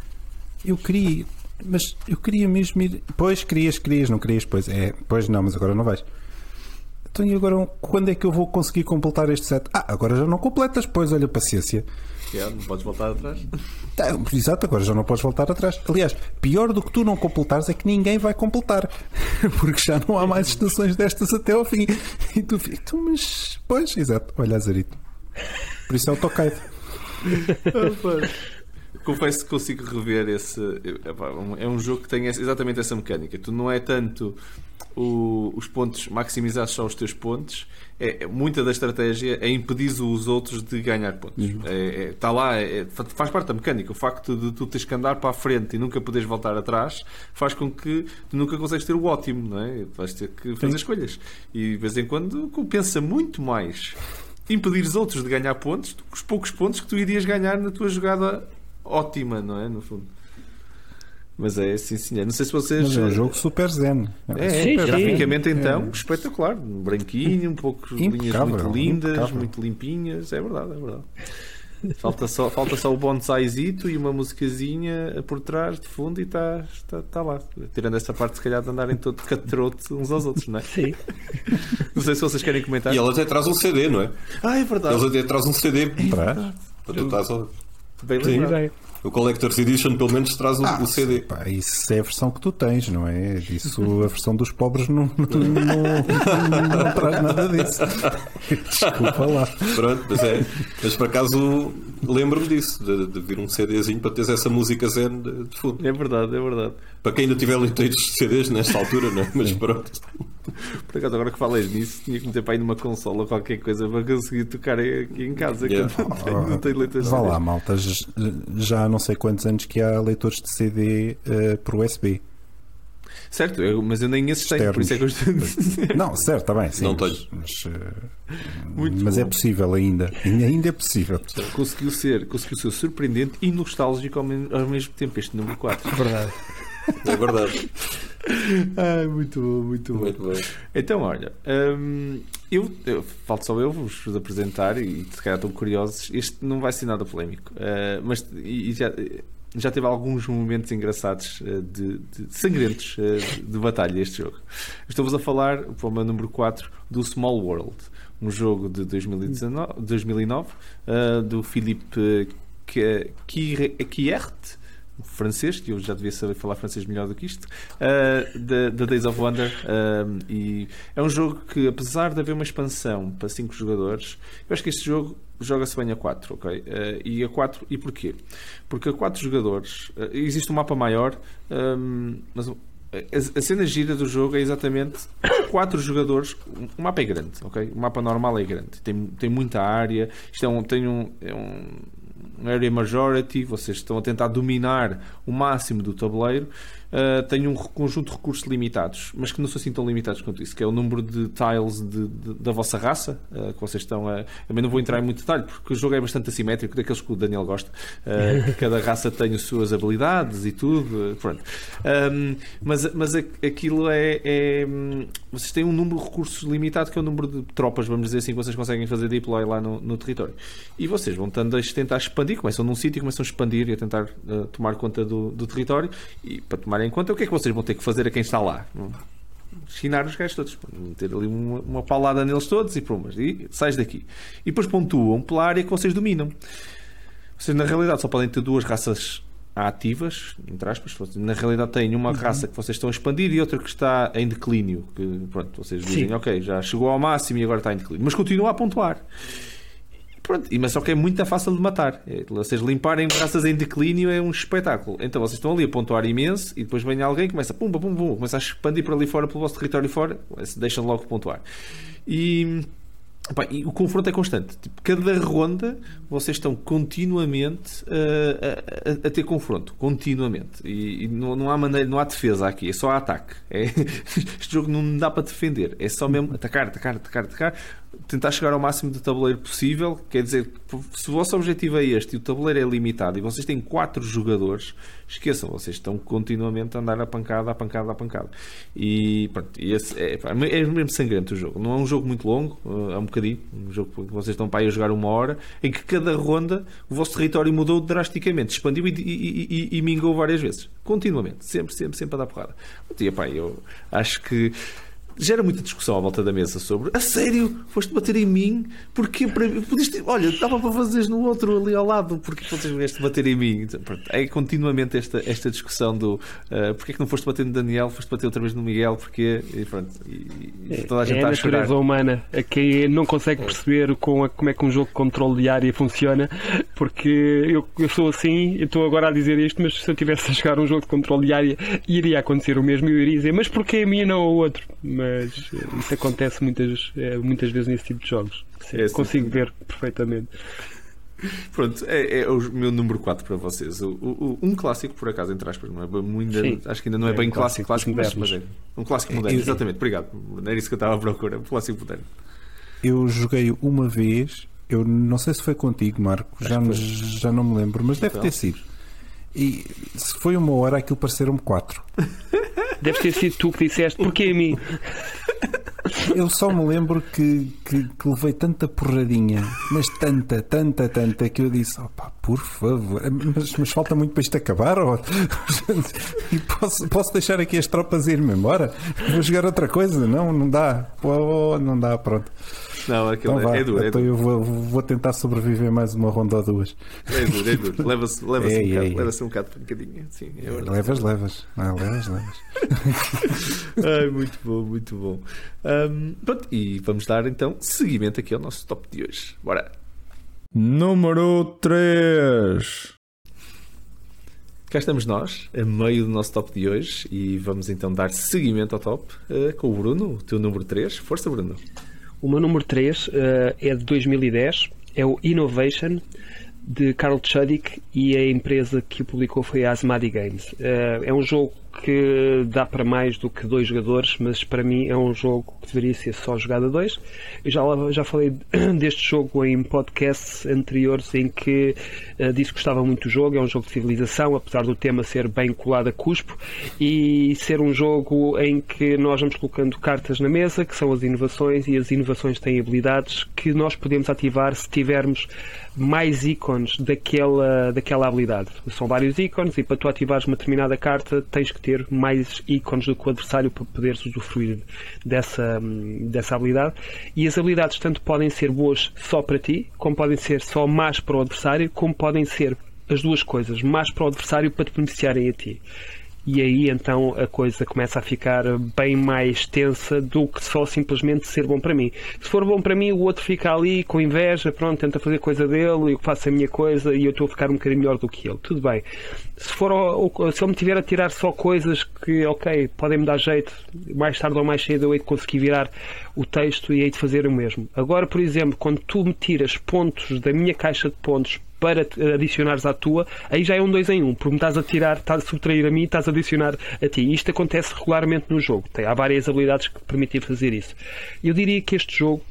Eu queria. Mas eu queria mesmo ir. Pois querias, querias, não querias, pois é. Pois não, mas agora não vais. Então e agora quando é que eu vou conseguir completar este set? Ah, agora já não completas, pois olha, paciência. Não podes voltar atrás. Tá, exato, agora já não podes voltar atrás. Aliás, pior do que tu não completares é que ninguém vai completar. Porque já não há mais estações destas até ao fim. E tu ficas, "Então, mas. Pois, exato, olha, Azarito. Por isso é o Tokaido. Confesso que consigo rever esse. É um jogo que tem exatamente essa mecânica. Tu não é tanto o- os pontos, maximizar só os teus pontos. É, é- muita da estratégia é impedir os outros de ganhar pontos. Está é, é- tá lá, é- fa- faz parte da mecânica. O facto de tu teres que andar para a frente e nunca poderes voltar atrás faz com que tu nunca consegues ter o ótimo, não é? Vais ter que fazer escolhas. E de vez em quando compensa muito mais impedir os outros de ganhar pontos do que os poucos pontos que tu irias ganhar na tua jogada ótima, não é? No fundo. Mas é assim, senhor. Não sei se vocês. Mas é um jogo super zen. É, Sim, é, sim. graficamente então, espetacular. Branquinho, um pouco linhas muito lindas, impecável. muito limpinhas. É verdade, é verdade. Falta só, falta só o bonsaizito e uma musicazinha por trás, de fundo, e está tá, tá lá. Tirando essa parte, se calhar, de andarem todo cutthroat uns aos outros, não é? Sim. Não sei se vocês querem comentar. E ele até traz um CD, não é? Ah, é verdade. Eles até traz um CD. Traz. Para tu estás a- Bem lembrado. Ideia. O Collector's Edition pelo menos traz o, o CD. Pá, isso é a versão que tu tens, não é? Isso, a versão dos pobres não, não, não, não traz nada disso. Desculpa lá. Pronto, mas é. Mas por acaso lembro-me disso, de, de vir um CDzinho para teres essa música zen de, de fundo. É verdade, é verdade. Para quem ainda tiver leiteiros de CDs nesta altura, não é? Mas pronto. Por acaso, agora que falas nisso, tinha que meter para aí numa consola ou qualquer coisa para conseguir tocar aqui em casa. que Yeah. eu não tenho, não tenho leitores de Vá lá, malta. Já há não sei quantos anos que há leitores de CD eh, por USB. Certo, eu- mas eu nem esses tenho, por isso é que eu estou. Não, certo, está bem. Sim, Não mas, tenho. Mas, eh, mas é possível ainda. Ainda é possível. Conseguiu ser, conseguiu ser surpreendente e nostálgico ao mesmo tempo, este número 4. Verdade. É verdade. Ai, muito bom, muito Muito bem. Então, olha, hum, eu, eu falta só eu vos apresentar e se calhar estão curiosos. Este não vai ser nada polémico, uh, mas e, e já, já teve alguns momentos engraçados uh, de, de sangrentos uh, de, de batalha. Este jogo, estou-vos a falar, para o meu número 4, do Small World, um jogo de 2019, 2009 uh, do Philippe Kiert francês, que eu já devia saber falar francês melhor do que isto, uh, da da Days of Wonder. um, e é um jogo que, apesar de haver uma expansão para 5 jogadores, eu acho que este jogo joga-se bem a 4, ok? Uh, e a 4, e porquê? Porque a 4 jogadores, uh, existe um mapa maior, um, mas a, a cena gira do jogo é exatamente quatro jogadores. O mapa é grande, ok? O mapa normal é grande, tem, tem muita área. Isto é um, tem um, é um area majority, vocês estão a tentar dominar o máximo do tabuleiro, uh, tem um conjunto de recursos limitados, mas que não são assim tão limitados quanto isso, que é o número de tiles de, de, da vossa raça, uh, que vocês estão a. Também não vou entrar em muito detalhe, porque o jogo é bastante assimétrico, daqueles que o Daniel gosta, uh, que cada raça tem as suas habilidades e tudo, pronto. Um, mas, mas aquilo é, é, Vocês têm um número de recursos limitado, que é o número de tropas, vamos dizer assim, que vocês conseguem fazer deploy lá no, no território. E vocês vão tentando tentar expandir, começam num sítio e começam a expandir e a tentar uh, tomar conta do, do, território. E para conta, o que é que vocês vão ter que fazer a quem está lá? Chinar os gajos todos, meter ali uma, uma paulada neles todos e prumas. E sais daqui. E depois pontuam pela área que vocês dominam. Vocês, na realidade, só podem ter duas raças ativas, entre aspas, na realidade têm uma raça que vocês estão a expandir e outra que está em declínio, que pronto, vocês dizem, Sim. ok, já chegou ao máximo e agora está em declínio, mas continua a pontuar. E pronto, mas só que é muito fácil de matar. É, vocês limparem raças em declínio é um espetáculo. Então vocês estão ali a pontuar imenso e depois vem alguém que começa pumba, pum, pum, começa a expandir para ali fora, pelo vosso território fora, deixam logo pontuar. E e o confronto é constante. Tipo, cada ronda vocês estão continuamente uh, a, a, a, ter confronto. Continuamente. E, e não, não, há maneira, não há defesa aqui, é só ataque. É, este jogo não dá para defender. É só mesmo atacar, atacar, atacar, atacar. Tentar chegar ao máximo de tabuleiro possível. Quer dizer, se o vosso objetivo é este e o tabuleiro é limitado e vocês têm quatro jogadores, esqueçam, vocês estão continuamente a andar a pancada, a pancada, a pancada. E pronto, esse é, é mesmo sangrento o jogo. Não é um jogo muito longo, é um bocadinho. Um jogo que vocês estão para aí a jogar uma hora, em que cada ronda o vosso território mudou drasticamente, expandiu e, e, e, e mingou várias vezes. Continuamente, sempre, sempre, sempre a dar porrada. E, epá, eu acho que gera muita discussão à volta da mesa sobre a sério, foste bater em mim? Porque para pudiste, olha, estava para fazer no outro ali ao lado, porque vocês vieste bater em mim? É continuamente esta, esta discussão do uh, porque é que não foste bater no Daniel, foste bater outra vez no Miguel? Porque e pronto, e, e toda a gente é está a a chorar. natureza humana. A quem não consegue perceber com a, como é que um jogo de controle diário funciona porque eu, eu sou assim eu estou agora a dizer isto, mas se eu tivesse a jogar um jogo de controle diário iria acontecer o mesmo e eu iria dizer, mas porquê a mim e não o outro? mas isso acontece muitas, é, muitas vezes nesse tipo de jogos. Sim, É, sim. consigo ver perfeitamente. Pronto, é, é o meu número 4 para vocês. O, o- o- um clássico, por acaso, entre aspas, não é ainda- Sim. acho que ainda não é, É bem um clássico, clássico clássico, mas, moderno. mas é um clássico moderno. Eu- Exatamente, obrigado. Não era isso que eu estava à procura. Um clássico moderno. Eu joguei uma vez, eu não sei se foi contigo, Marco, já, já não me lembro, mas deve Então. ter sido. E se foi uma hora, aquilo pareceram-me quatro. Deve ter sido tu que disseste, porquê a mim? Eu só me lembro que, que, que levei tanta porradinha, mas tanta, tanta, tanta, que eu disse: opá, por favor, mas, mas falta muito para isto acabar? Ou... e posso, posso deixar aqui as tropas ir-me embora? Vou jogar outra coisa? Não, não dá. Pô, não dá, pronto. Não, aquilo Então vá, é, é duro, é então duro. eu vou, vou tentar sobreviver mais uma ronda ou duas. É duro, é duro. Leva-se Ei, um, leva-se um bocado de pancadinha. Sim, é. Levas, levas. Ah, levas, levas. Ai, muito bom, muito bom. Ahm, pronto, e vamos dar então seguimento aqui ao nosso top de hoje. Bora. Número 3. Cá estamos nós, a meio do nosso top de hoje, e vamos então dar seguimento ao top eh, com o Bruno, o teu número 3. Força, Bruno. O meu número 3 é de 2010, é o Innovation de Carl Chudik e a empresa que o publicou foi a Asmadi Games. Eh, é um jogo que dá para mais do que dois jogadores, mas para mim é um jogo que deveria ser só jogado a dois. Eu já, já falei deste jogo em podcasts anteriores em que eh, disse que gostava muito do jogo. É um jogo de civilização, apesar do tema ser bem colado a cuspo e ser um jogo em que nós vamos colocando cartas na mesa, que são as inovações, e as inovações têm habilidades que nós podemos ativar se tivermos mais ícones daquela, daquela habilidade. São vários ícones e para tu ativares uma determinada carta tens que ter mais ícones do que o adversário para poderes usufruir dessa, hum, dessa habilidade. E as habilidades tanto podem ser boas só para ti, como podem ser só más para o adversário, como podem ser as duas coisas, más para o adversário para te beneficiarem a ti. E aí então a coisa começa a ficar bem mais tensa do que só simplesmente ser bom para mim. Se for bom para mim, o outro fica ali com inveja, pronto, tenta fazer coisa dele, eu faço a minha coisa e eu estou a ficar um bocadinho melhor do que ele. Tudo bem. Se, for se ele me tiver a tirar só coisas que, ok, podem me dar jeito, mais tarde ou mais cedo eu hei de conseguir virar o texto e hei de fazer o mesmo. Agora, por exemplo, quando tu me tiras pontos da minha caixa de pontos para adicionares à tua, aí já é um 2 em 1, um, porque me estás a tirar, estás a subtrair a mim e estás a adicionar a ti. Isto acontece regularmente no jogo. Tem, há várias habilidades que permitem fazer isso. Eu diria que este jogo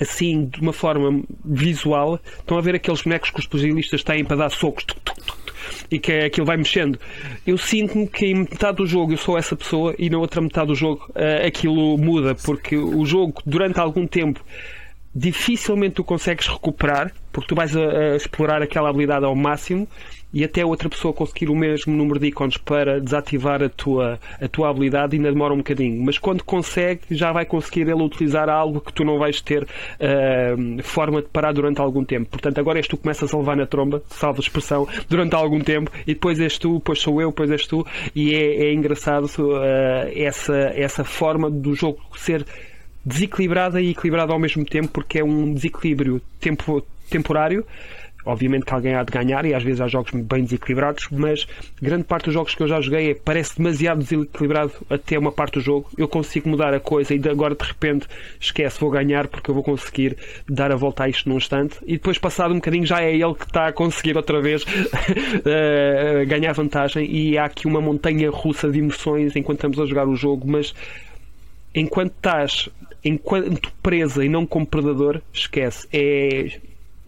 assim, de uma forma visual, estão a ver aqueles bonecos que os pugilistas têm para dar socos tuc, tuc, tuc, e que é, aquilo vai mexendo. Eu sinto-me que em metade do jogo eu sou essa pessoa e na outra metade do jogo eh, aquilo muda, porque o jogo, durante algum tempo, dificilmente tu consegues recuperar, porque tu vais a, a explorar aquela habilidade ao máximo e até outra pessoa conseguir o mesmo número de ícones para desativar a tua, a tua habilidade ainda demora um bocadinho. Mas quando consegue, já vai conseguir ele utilizar algo que tu não vais ter ah, forma de parar durante algum tempo. Portanto, agora és tu que começas a levar na tromba, salva a expressão, durante algum tempo, e depois és tu, depois sou eu, depois és tu, e é, é engraçado ah, essa, essa forma do jogo ser desequilibrada e equilibrada ao mesmo tempo, porque é um desequilíbrio tempo, temporário. Obviamente que alguém há de ganhar e às vezes há jogos bem desequilibrados, mas grande parte dos jogos que eu já joguei é, parece demasiado desequilibrado até uma parte do jogo. Eu consigo mudar a coisa e agora de repente esquece, vou ganhar porque eu vou conseguir dar a volta a isto num instante e depois passado um bocadinho já é ele que está a conseguir outra vez eh, ganhar vantagem e há aqui uma montanha russa de emoções enquanto estamos a jogar o jogo, mas enquanto estás enquanto presa e não como predador, esquece. É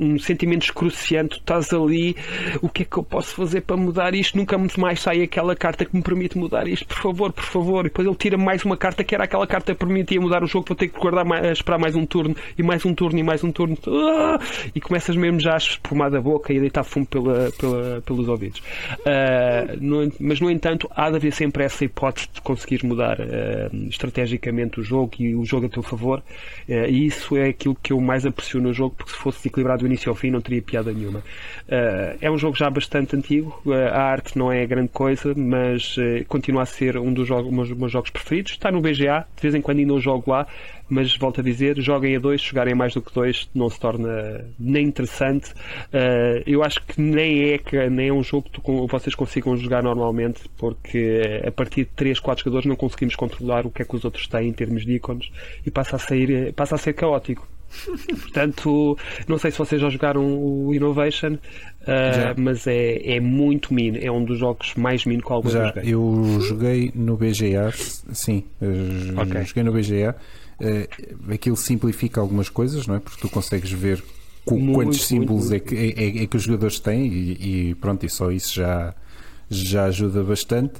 um sentimento excruciante, estás ali, o que é que eu posso fazer para mudar isto? Nunca mais sai aquela carta que me permite mudar isto, por favor, por favor. E depois ele tira mais uma carta que era aquela carta que permitia mudar o jogo, vou ter que guardar mais, esperar mais um turno, e mais um turno, e mais um turno. Ah! E começas mesmo já a espumar da boca e a deitar fumo pela, pela, pelos ouvidos. Uh, no, mas, no entanto, há de haver sempre essa hipótese de conseguir mudar uh, estrategicamente o jogo e o jogo a teu favor. Uh, e isso é aquilo que eu mais aprecio no jogo, porque se fosse equilibrado início ao fim não teria piada nenhuma. Uh, é um jogo já bastante antigo, uh, a arte não é grande coisa, mas uh, continua a ser um dos jogos, meus, meus jogos preferidos. Está no BGA, de vez em quando ainda o jogo lá, mas volto a dizer, joguem a dois, jogarem mais do que dois não se torna nem interessante. eu acho que nem é, nem é um jogo que tu, vocês consigam jogar normalmente, porque a partir de 3, 4 jogadores não conseguimos controlar o que é que os outros têm em termos de ícones e passa a, sair, passa a ser caótico. Portanto, não sei se vocês já jogaram o Innovation, uh, mas é, é muito min. É um dos jogos mais min que alguma já, joguei. Eu joguei no BGA, sim, okay. joguei no BGA. Uh, aquilo simplifica algumas coisas, não é? Porque tu consegues ver muito, quantos símbolos muito, muito. É, que, é, é, que os jogadores têm e, e, pronto, e só isso já, já ajuda bastante.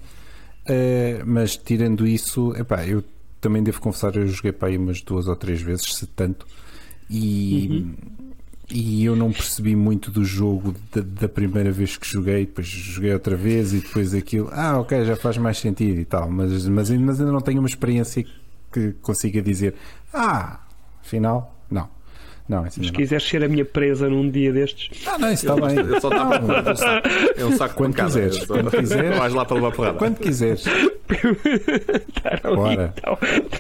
Uh, mas tirando isso, epá, eu também devo confessar, eu joguei para aí umas duas ou três vezes, se tanto e, uhum. e eu não percebi muito do jogo da, da, primeira vez que joguei, depois joguei outra vez e depois aquilo, ah, ok, já faz mais sentido e tal, mas, mas, mas ainda não tenho uma experiência que consiga dizer, ah, afinal, não. Não, Se quiseres ser a minha presa num dia destes. Ah, não, isso está bem. Eu só um saco. É um saco quando quiseres. Quando quiseres. Vais lá para levar porrada. Quando quiseres. Tá Bora. Então.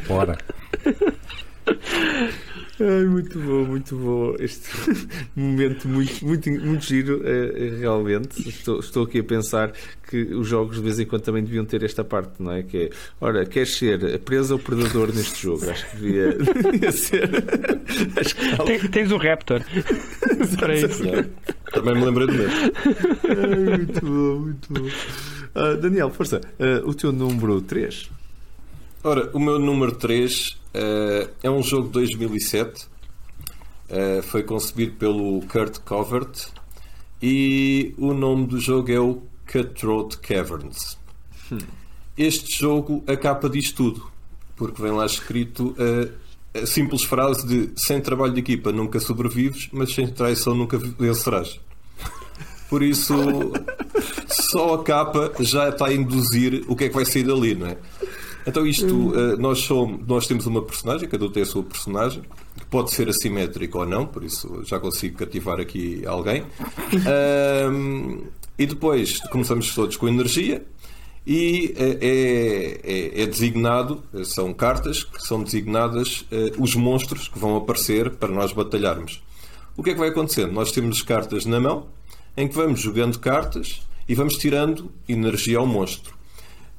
Bora. Ai, muito bom, muito bom. Este momento muito, muito, muito giro, é, realmente. Estou, estou aqui a pensar que os jogos de vez em quando também deviam ter esta parte, não é? Que é, ora, queres ser a presa ou predador neste jogo? Acho que devia, devia ser. Que... Tens o Raptor. Para isso. Também me lembrei do mesmo. Ai, muito bom, muito bom. Uh, Daniel, força, uh, o teu número 3. Ora, o meu número 3 uh, eh, é um jogo de 2007. Uh, eh, foi concebido pelo Kurt Covert e o nome do jogo é o Cutthroat Caverns. Hum. Este jogo, a capa diz tudo, porque vem lá escrito a simples frase de sem trabalho de equipa nunca sobrevives, mas sem traição nunca vencerás. Por isso, só a capa já está a induzir o que é que vai sair dali, não é? Então isto, uh, nós, somos, nós temos uma personagem, cada um tem a sua personagem, que pode ser assimétrico ou não, por isso já consigo cativar aqui alguém. Uh, e depois começamos todos com energia e é, é, é, é, designado, são cartas que são designadas os monstros que vão aparecer para nós batalharmos. O que é que vai acontecendo? Nós temos cartas na mão em que vamos jogando cartas e vamos tirando energia ao monstro.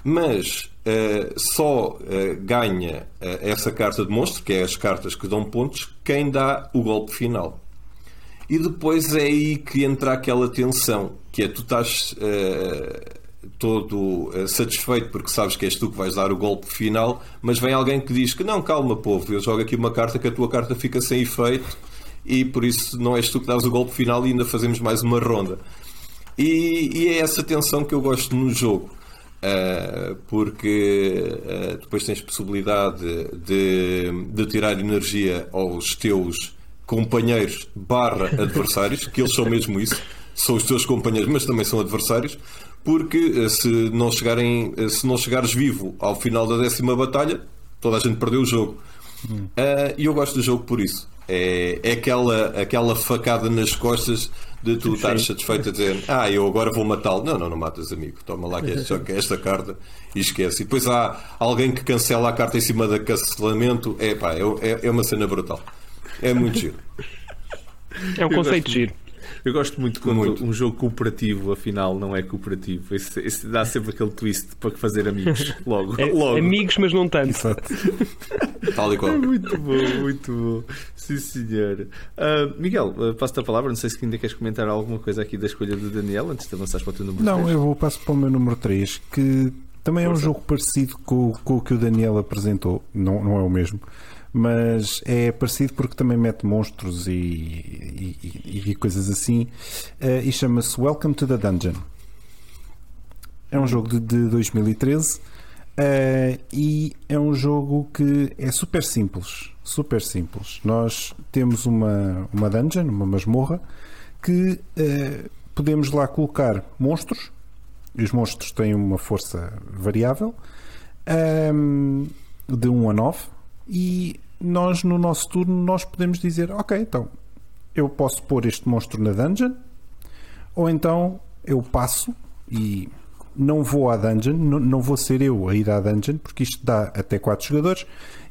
Mas uh, só uh, ganha uh, essa carta de monstro, que é as cartas que dão pontos, quem dá o golpe final. E depois é aí que entra aquela tensão, que é tu estás todo satisfeito porque sabes que és tu que vais dar o golpe final, mas vem alguém que diz que não, calma, povo, eu jogo aqui uma carta que a tua carta fica sem efeito e por isso não és tu que dás o golpe final e ainda fazemos mais uma ronda. E, e é essa tensão que eu gosto no jogo. Uh, porque uh, depois tens possibilidade de, de, tirar energia aos teus companheiros barra adversários, que eles são mesmo isso, são os teus companheiros, mas também são adversários, porque uh, se não chegarem, se não chegares vivo ao final da décima batalha, toda a gente perdeu o jogo. E eu gosto do jogo por isso. É, é aquela, aquela facada nas costas de tu estares satisfeito a dizer ah, eu agora vou matá-lo. Não, não, não matas, amigo. Toma lá que esta, que esta carta e esquece. E depois há alguém que cancela a carta em cima da cancelamento. É pá, é, é, é uma cena brutal. É muito giro. É um conceito giro. Eu gosto muito quando muito. um jogo cooperativo, afinal, não é cooperativo. Esse, esse dá sempre aquele twist para fazer amigos. Logo. É, logo. Amigos, mas não tanto. Tal e qual. É muito bom, muito bom. Sim, senhor. Uh, Miguel, uh, passo-te a palavra. Não sei se ainda queres comentar alguma coisa aqui da escolha do Daniel antes de avançares para o teu número Não, 3. eu vou passo para o meu número 3, que Também é um Força. jogo parecido com, com o que o Daniel apresentou, não, não é o mesmo, mas é parecido porque também mete monstros e, e- e- coisas assim, eh, e chama-se Welcome to the Dungeon. É um jogo de, de 2013 eh, e é um jogo que é super simples, super simples. Nós temos uma, uma dungeon, uma masmorra, que eh, podemos lá colocar monstros, e os monstros têm uma força variável ahm, de 1 a 9 e nós no nosso turno nós podemos dizer ok, então eu posso pôr este monstro na dungeon ou então eu passo e não vou à dungeon, não, não vou ser eu a ir à dungeon porque isto dá até 4 jogadores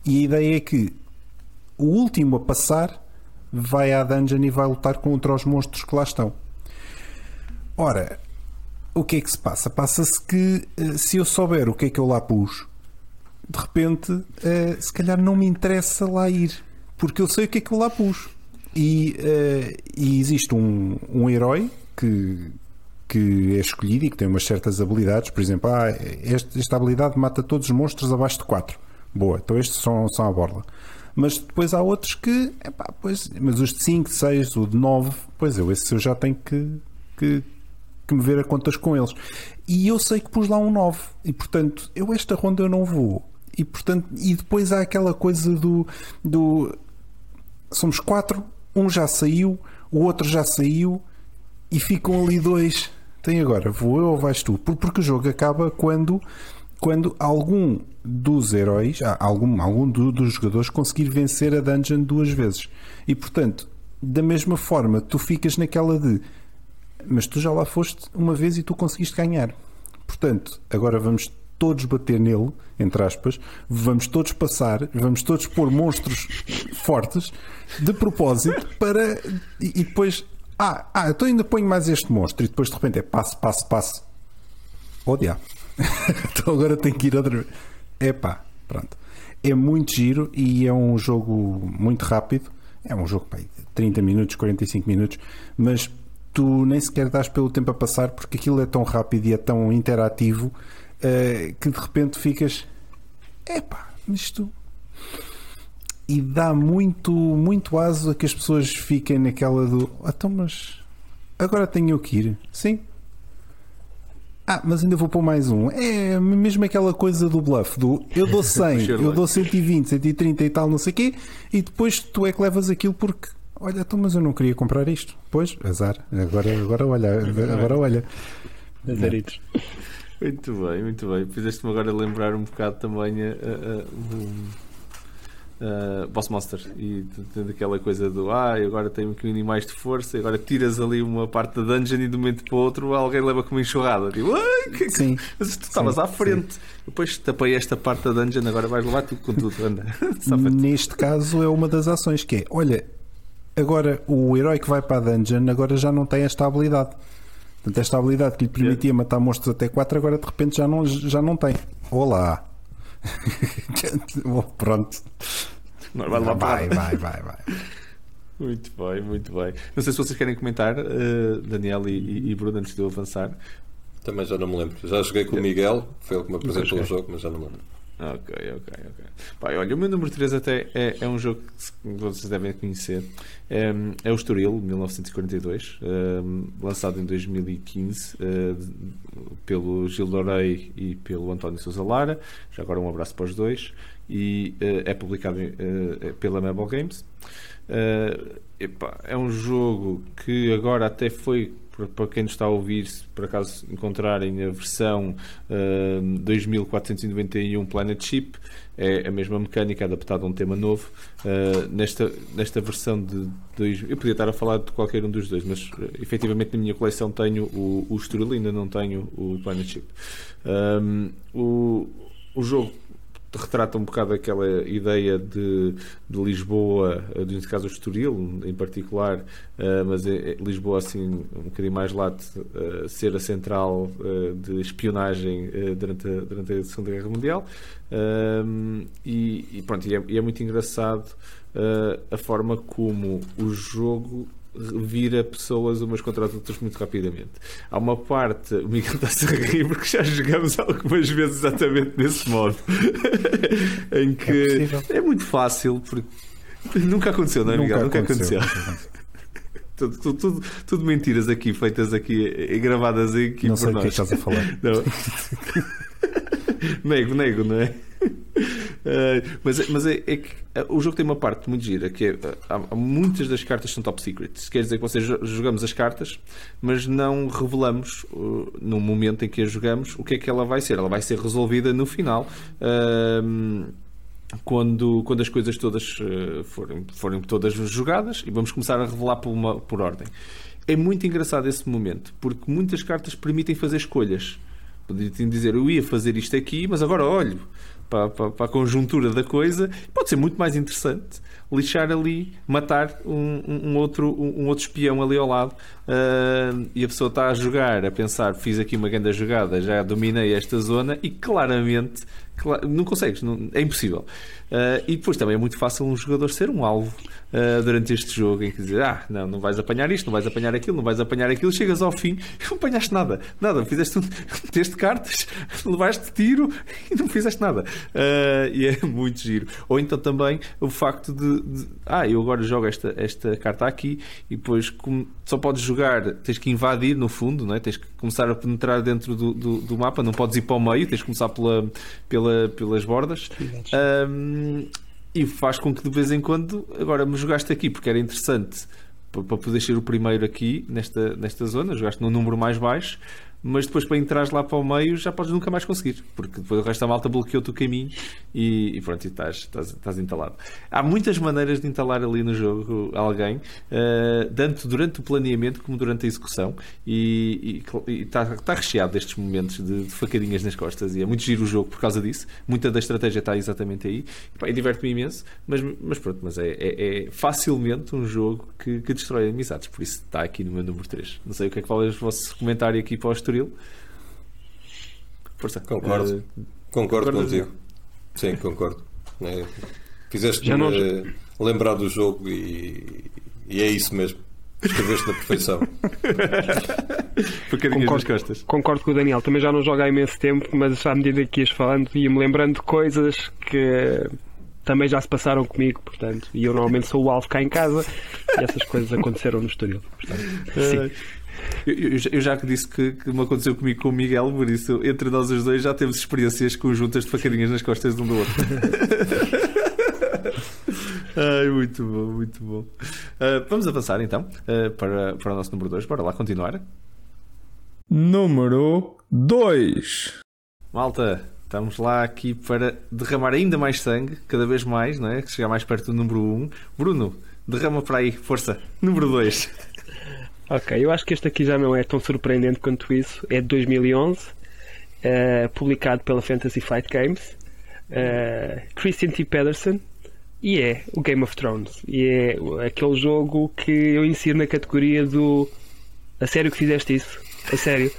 e a ideia é que o último a passar vai à dungeon e vai lutar contra os monstros que lá estão. Ora, o que é que se passa? Passa-se que eh, se eu souber o que é que eu lá pus, de repente, eh, se calhar não me interessa lá ir, porque eu sei o que é que eu lá pus. E, eh, e existe um, um herói que, que é escolhido e que tem umas certas habilidades. Por exemplo, ah, esta habilidade mata todos os monstros abaixo de 4. Boa, então estes são, são a borla. Mas depois há outros que, epá, pois, mas os de 5, de 6, o de 9, pois eu, esse eu já tenho que, que, que me ver a contas com eles. E eu sei que pus lá um 9. E portanto, eu esta ronda eu não vou. E portanto, e depois há aquela coisa do. do somos quatro, um já saiu, o outro já saiu e ficam ali dois. Tem agora, vou eu ou vais tu? Por- Porque o jogo acaba quando, quando algum dos heróis, ah, algum, algum do- dos jogadores conseguir vencer a dungeon duas vezes. E portanto, da mesma forma, tu ficas naquela de mas tu já lá foste uma vez e tu conseguiste ganhar. Portanto, agora vamos todos bater nele, entre aspas, vamos todos passar, vamos todos pôr monstros fortes de propósito para. E, e depois. Ah, ah, então ainda ponho mais este monstro e depois de repente é passo, passo, passo. Oh diabo. então agora tenho que ir outra vez. Epá, pronto. É muito giro e é um jogo muito rápido. É um jogo de 30 minutos, 45 minutos, mas tu nem sequer dás pelo tempo a passar porque aquilo é tão rápido e é tão interativo eh, que de repente ficas. Epá, isto. E dá muito, muito aso a que as pessoas fiquem naquela do. "Ah, Então, mas agora tenho que ir. Sim, ah, mas ainda vou pôr mais um. É mesmo aquela coisa do bluff, do eu dou 100, Sherlock. eu dou 120, 130 e tal, não sei o quê, e depois tu é que levas aquilo porque, olha, então, mas eu não queria comprar isto. Pois, azar. Agora, agora olha, agora olha. Azaritos. Muito bem, muito bem. Fizeste-me agora lembrar um bocado também a, a- o a Boss Monster e daquela coisa do ah, agora tenho um animais de força, e agora tiras ali uma parte da dungeon e de um momento para o outro alguém leva com uma enxurrada. Tipo, ai, que, que- Sim. mas tu estavas à frente. Depois tapei esta parte da dungeon, agora vais levar tudo com tudo. Anda. Neste caso é uma das ações que é, olha, agora o herói que vai para a dungeon agora já não tem esta habilidade. Portanto, esta habilidade que lhe permitia matar monstros até 4 agora de repente já não, já não tem. Olá! Pronto. Vai Vai, vai, vai, vai. Muito bem, muito bem. Não sei se vocês querem comentar, eh, Daniel e, e- Bruno, antes de eu avançar. Também já não me lembro. Já joguei com o Miguel, foi ele que me apresentou o jogo, mas já não me lembro. Ok, ok, ok. Olha, o meu número 3 até é, é um jogo que vocês devem conhecer. É, é o Estoril, 1942, um, lançado em 2015 uh, pelo Gil Dorei e pelo António Sousa Lara. Já agora um abraço para os dois. E uh, é publicado uh, pela Mabel Games. É um jogo que agora até foi para- quem nos está a ouvir, se por acaso encontrarem a versão uh, 2491 Planet Ship, é a mesma mecânica adaptada a um tema novo. Uh, nesta, nesta versão de dois, eu podia estar a falar de qualquer um dos dois, mas uh, efetivamente na minha coleção tenho o, o Estoril, ainda não tenho o Planet Ship. Um, o, o jogo retrata um bocado aquela ideia de, de Lisboa, eh, neste caso o Estoril em particular, eh, mas é- é Lisboa assim um bocadinho mais late, eh, ser a central eh, de espionagem durante, a, durante a Segunda Guerra Mundial. E, e pronto, e é, e é muito engraçado a forma como o jogo vira pessoas umas contra as outras muito rapidamente. Há uma parte, o Miguel está-se a rir porque já jogamos algumas vezes exatamente nesse modo, em que É é, muito fácil, porque nunca aconteceu, não é, Miguel? Nunca aconteceu. nunca aconteceu. Tudo, tudo, tudo- tudo mentiras aqui, feitas aqui e gravadas aqui Não por sei o que é nós. que estás a falar. Não. nego, nego, não é? Eh, mas mas é, é que eh, o jogo tem uma parte muito gira que é, eh, há, muitas das cartas são top secret. Quer dizer que vocês jo- jogamos as cartas, mas não revelamos uh, no momento em que as jogamos o que é que ela vai ser. Ela vai ser resolvida no final. Ahm, quando, quando as coisas todas forem, forem todas jogadas e vamos começar a revelar por, uma, por ordem. É muito engraçado esse momento, porque muitas cartas permitem fazer escolhas. Podia-te dizer, eu ia fazer isto aqui, mas agora olho para, para, para a conjuntura da coisa. Pode ser muito mais interessante lixar ali, matar um, um- outro, um, outro espião ali ao lado ah, e a pessoa está a jogar, a pensar, fiz aqui uma grande jogada, já dominei esta zona e claramente cla- não consegues, não- é impossível. Ah, e depois também é muito fácil um jogador ser um alvo ah, durante este jogo em que dizer, ah, não, não vais apanhar isto, não vais apanhar aquilo, não vais apanhar aquilo, chegas ao fim e não apanhaste nada, nada, fizeste um, meteste cartas, levaste tiro e não fizeste nada. Ah, e é muito giro. Ou então também o facto de, de, ah, eu agora jogo esta, esta carta aqui e depois como só podes jogar, tens que invadir no fundo, não é? tens que começar a penetrar dentro do, do, do mapa, não podes ir para o meio, tens que começar pela, pela, pelas bordas. Ahm, e faz com que de vez em quando agora me jogaste aqui porque era interessante para, poder ser o primeiro aqui nesta, nesta zona, jogaste num número mais baixo, mas depois para entrares lá para o meio já podes nunca mais conseguir, porque depois o resto da malta bloqueou-te o caminho e, e pronto, e estás, estás, estás entalado. Há muitas maneiras de entalar ali no jogo alguém, eh, tanto durante o planeamento como durante a execução, e, está, está recheado destes momentos de, de facadinhas nas costas, e é muito giro o jogo por causa disso. Muita da estratégia está exatamente aí, e, e diverte-me imenso, mas, mas pronto, mas é, é- é facilmente um jogo que, que destrói amizades, por isso está aqui no meu número 3. Não sei o que é que fala o vosso comentário aqui para o Estoril. Força. Concordo. Eh, Concordo Concordas, contigo. Sim, concordo. É, Fizeste-me Já nós- eh, lembrar do jogo e, e é isso mesmo. Escreveste na perfeição. Concordo. costas. Concordo com o Daniel, também já não jogo há imenso tempo, mas à medida que ias falando, ia-me lembrando de coisas que também já se passaram comigo, portanto, e eu normalmente sou o alvo cá em casa e essas coisas aconteceram no Estoril. Portanto, sim. Eu, eu já- eu já que disse que, que me aconteceu comigo com o Miguel, por isso, entre nós os dois já temos experiências conjuntas de facadinhas nas costas de um do outro. Ai, muito bom, muito bom. Ah, vamos avançar então ah, para, para o nosso número 2. Bora lá continuar. Número 2. Malta, estamos lá aqui para derramar ainda mais sangue, cada vez mais, não é? Chegar mais perto do número 1. Um. Bruno, derrama para aí, força. Número 2. Ok, eu acho que este aqui já não é tão surpreendente quanto isso. É de 2011, eh, publicado pela Fantasy Flight Games. eh, Christian T. Pedersen. E é o Game of Thrones. E é aquele jogo que eu insiro na categoria do. A sério que fizeste isso? A sério?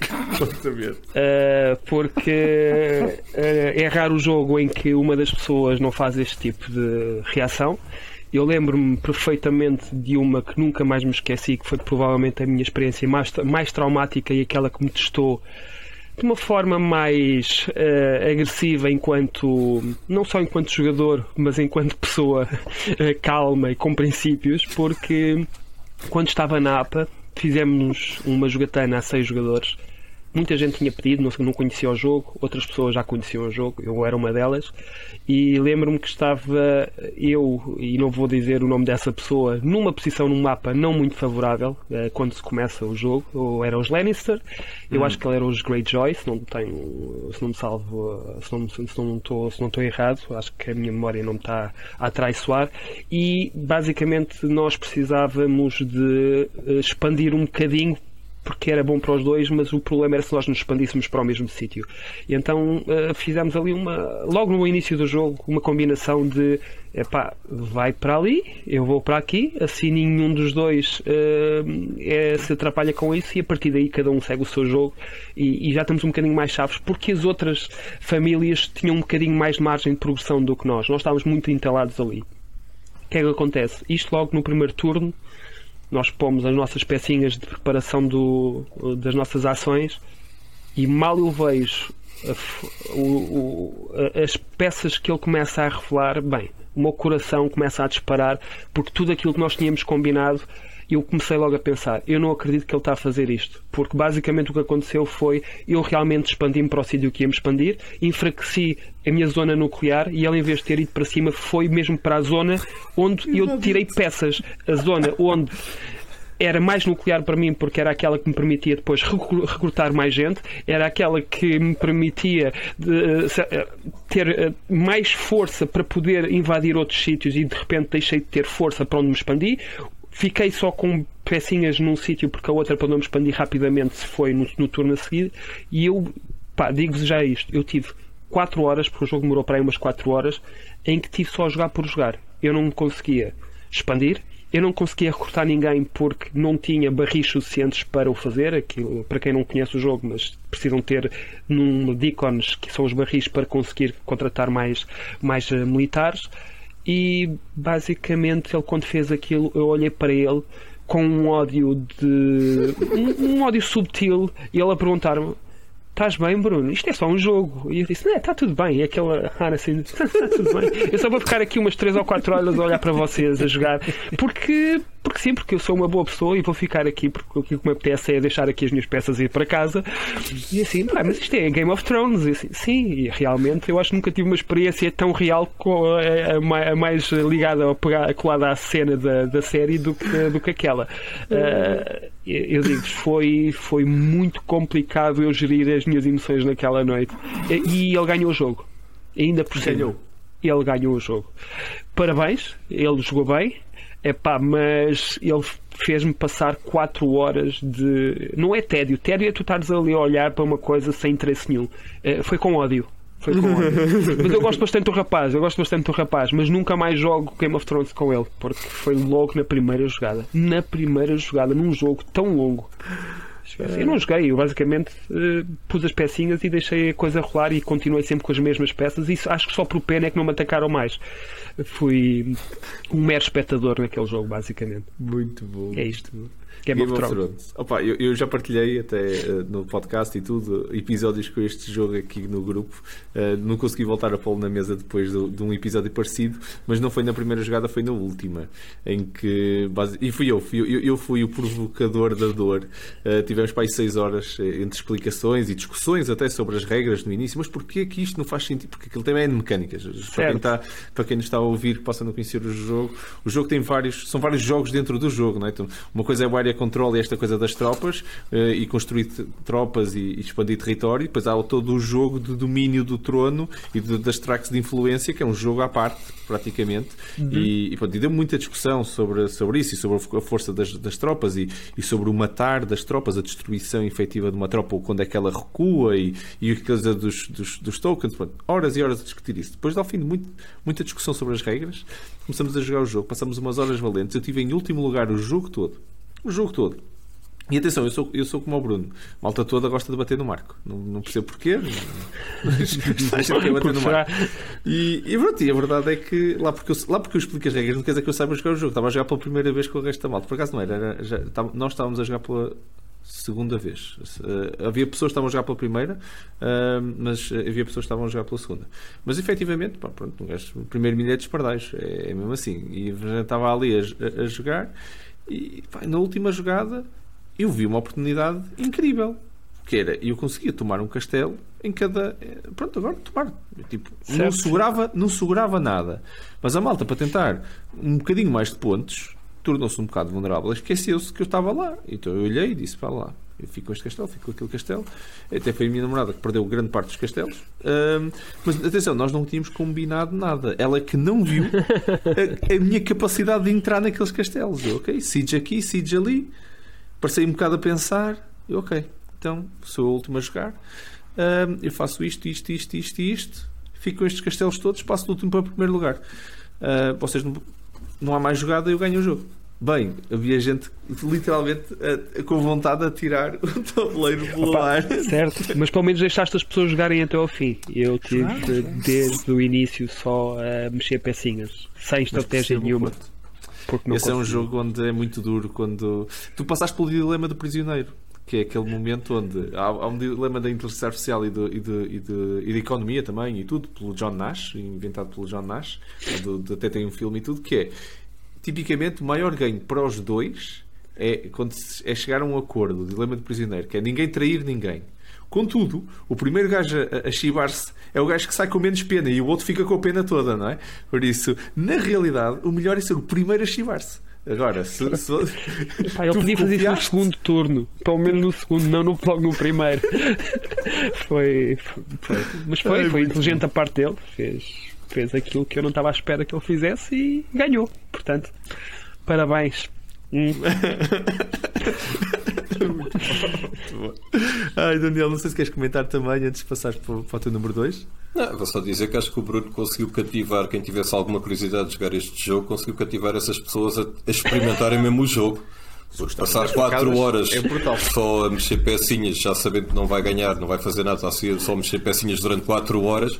Uh, porque uh, é raro o jogo em que uma das pessoas não faz este tipo de reação. Eu lembro-me perfeitamente de uma que nunca mais me esqueci, que foi provavelmente a minha experiência mais, mais traumática e aquela que me testou de uma forma mais uh, agressiva enquanto não só enquanto jogador, mas enquanto pessoa uh, calma e com princípios, porque quando estava na APA fizemos uma jogatana a seis jogadores. Muita gente tinha pedido, não, não conhecia o jogo, outras pessoas já conheciam o jogo, eu era uma delas, e lembro-me que estava eu, e não vou dizer o nome dessa pessoa, numa posição num mapa não muito favorável eh, quando se começa o jogo, ou eram os Lannister, eu Hum. acho que ele era os Greyjoy, se não tenho, se não me salvo, se não, se não estou, se não estou errado, acho que a minha memória não me está a atraiçoar, e basicamente nós precisávamos de eh, expandir um bocadinho porque era bom para os dois, mas o problema era se nós nos expandíssemos para o mesmo sítio. E então uh, fizemos ali uma, logo no início do jogo, uma combinação de epá, vai para ali, eu vou para aqui, assim nenhum dos dois uh, é, se atrapalha com isso e a partir daí cada um segue o seu jogo e, e já estamos um bocadinho mais chaves, porque as outras famílias tinham um bocadinho mais margem de progressão do que nós. Nós estávamos muito entalados ali. O que é que acontece? Isto logo no primeiro turno nós pomos as nossas pecinhas de preparação do, das nossas ações e mal eu vejo a o- o- as peças que ele começa a revelar, bem, o meu coração começa a disparar porque tudo aquilo que nós tínhamos combinado eu comecei logo a pensar, eu não acredito que ele está a fazer isto, porque basicamente o que aconteceu foi eu realmente expandi-me para o sítio que ia me expandir, enfraqueci a minha zona nuclear e ele, em vez de ter ido para cima, foi mesmo para a zona onde eu tirei peças. A zona onde era mais nuclear para mim porque era aquela que me permitia depois recru- recrutar mais gente, era aquela que me permitia se- eh, ter eh, mais força para poder invadir outros sítios e de repente deixei de ter força para onde me expandi. Fiquei só com pecinhas num sítio porque a outra para eu me expandi rapidamente se foi no, no turno a seguir e eu pá, digo-vos já isto, eu tive 4 horas, porque o jogo demorou para aí umas 4 horas, em que tive só a jogar por jogar. Eu não conseguia expandir, eu não conseguia recrutar ninguém porque não tinha barris suficientes para o fazer. Aquilo, para quem não conhece o jogo, mas precisam ter num Deacons, que são os barris, para conseguir contratar mais, mais eh, militares. E basicamente, ele quando fez aquilo, eu olhei para ele com um ódio de. um, um ódio subtil, e ele a perguntar-me. Estás bem, Bruno? Isto é só um jogo. E eu disse: Não, está tudo bem. E aquela cara assim: Está tudo bem. Eu só vou ficar aqui umas 3 ou 4 horas a olhar para vocês a jogar. Porque, porque sim, porque eu sou uma boa pessoa e vou ficar aqui porque o que me apetece é deixar aqui as minhas peças e ir para casa. E assim, pá, mas isto é Game of Thrones. E assim, sim, e realmente eu acho que nunca tive uma experiência tão real, a, a ma- a mais ligada ou colada à cena da, da série do que, do que aquela. Ah, eu digo foi, foi muito complicado eu gerir as minhas emoções naquela noite. E e ele ganhou o jogo. Ainda por cima. Ganhou. Ele ganhou o jogo. Parabéns, ele jogou bem. Epá, mas ele fez-me passar 4 horas de. Não é tédio. Tédio é tu estares ali a olhar para uma coisa sem interesse nenhum. Eh, Foi com ódio. Foi com ódio. mas eu gosto bastante do rapaz, eu gosto bastante do rapaz, mas nunca mais jogo Game of Thrones com ele, porque foi logo na primeira jogada. Na primeira jogada, num jogo tão longo. Eu não joguei, eu basicamente eh, pus as pecinhas e deixei a coisa rolar e continuei sempre com as mesmas peças. E acho que só por pena é que não me atacaram mais. Fui um mero espectador naquele jogo, basicamente. Muito bom. É isto. Game, of Thrones. Opa, eu, eu já partilhei até eh, no podcast e tudo episódios com este jogo aqui no grupo. Eh, não consegui voltar a pô-lo na mesa depois do- de, um episódio parecido, mas não foi na primeira jogada, foi na última. Em que. base- E fui eu, fui eu, eu fui o provocador da dor. Eh, tivemos para aí seis horas entre explicações e discussões até sobre as regras no início. Mas porquê que isto não faz sentido? Porque aquilo também é de mecânicas. Para quem, está, para quem nos está a ouvir, que possa não conhecer o jogo, o jogo tem vários. São vários jogos dentro do jogo, não é? Então, uma coisa é o area control e esta coisa das tropas eh, e construir tropas e, expandir território. Depois há todo o jogo de domínio do trono e de- das tracks de influência, que é um jogo à parte, praticamente. E, e, pronto, e deu muita discussão sobre, sobre isso e sobre a força das, das tropas e, e sobre o matar das tropas, a destruição efetiva de uma tropa, ou quando é que ela recua e, e a coisa dos, dos, dos tokens. Pronto, horas e horas a discutir isso. Depois, ao fim de muito, muita discussão sobre as regras, começamos a jogar o jogo, passamos umas horas valentes. Eu tive em último lugar o jogo todo. O jogo todo. E atenção, eu sou, eu sou como o Bruno. Malta toda gosta de bater no marco. Não, não percebo porquê. Mas a gente quer bater no marco. E, e pronto, e a verdade é que lá porque, eu, lá porque eu explico as regras, não quer dizer que eu saiba jogar o jogo. Estava a jogar pela primeira vez com o resto da malta. Por acaso não era. era já, tá- nós estávamos a jogar pela segunda vez. Eh, havia pessoas que estavam a jogar pela primeira, ah, mas havia pessoas que estavam a jogar pela segunda. Mas efetivamente, pá, pronto, um gajo, primeiro milhete de pardais. É, é mesmo assim. E a gente estava ali a, a- a jogar e pá, na última jogada eu vi uma oportunidade incrível. Que era, eu conseguia tomar um castelo em cada. eh, Pronto, agora tomar. Tipo, não segurava, não segurava nada. Mas a malta, para tentar um bocadinho mais de pontos, tornou-se um bocado vulnerável. Esqueceu-se que eu estava lá. Então eu olhei e disse: para lá. Eu fico com este castelo, fico com aquele castelo. Até foi a minha namorada que perdeu grande parte dos castelos. Ahm, mas atenção, nós não tínhamos combinado nada. Ela que não viu a, a minha capacidade de entrar naqueles castelos. Eu, ok, siege aqui, siege ali. Passei um bocado a pensar. Eu, ok, então sou a última a jogar. Ahm, eu faço isto, isto, isto, isto isto. Fico com estes castelos todos, passo do último para o primeiro lugar. Ah, vocês não, não há mais jogada, eu ganho o jogo. Bem, havia gente literalmente ah, com vontade de tirar o tabuleiro pelo Opa, ar. Certo, mas pelo menos deixaste as pessoas jogarem até ao fim. Eu tive desde o início só a mexer pecinhas, sem estratégia nenhuma. Porque não Esse é um jogo onde é muito duro quando tu passaste pelo dilema do prisioneiro, que é aquele momento onde há, há um dilema da inteligência artificial e de, e, de, e, de, e de economia também e tudo, pelo John Nash, inventado pelo John Nash, do- até tem um filme e tudo, que é tipicamente o maior ganho para os dois é quando é chegar a um acordo, o dilema do prisioneiro, que é ninguém trair ninguém. Contudo, o primeiro gajo a, a chibar-se é o gajo que sai com menos pena e o outro fica com a pena toda, não é? Por isso, na realidade, o melhor é ser o primeiro a chibar-se. Agora, se, se- Pá, ele tu podia fazer isso no segundo turno, pelo menos no segundo, não no, logo no primeiro. foi, foi- Mas foi, foi inteligente a parte dele, fez, fez aquilo que eu não estava à espera que ele fizesse e ganhou. Portanto, parabéns. Hum, Ai, Daniel, não sei se queres comentar também antes de passares para, o- para o teu número 2. Não, vou só dizer que acho que o Bruno conseguiu cativar quem tivesse alguma curiosidade de jogar este jogo, conseguiu cativar essas pessoas a, a experimentarem mesmo o jogo. Porque passar das 4 facadas horas é só a mexer pecinhas, já sabendo que não vai ganhar, não vai fazer nada, só a mexer pecinhas durante 4 horas,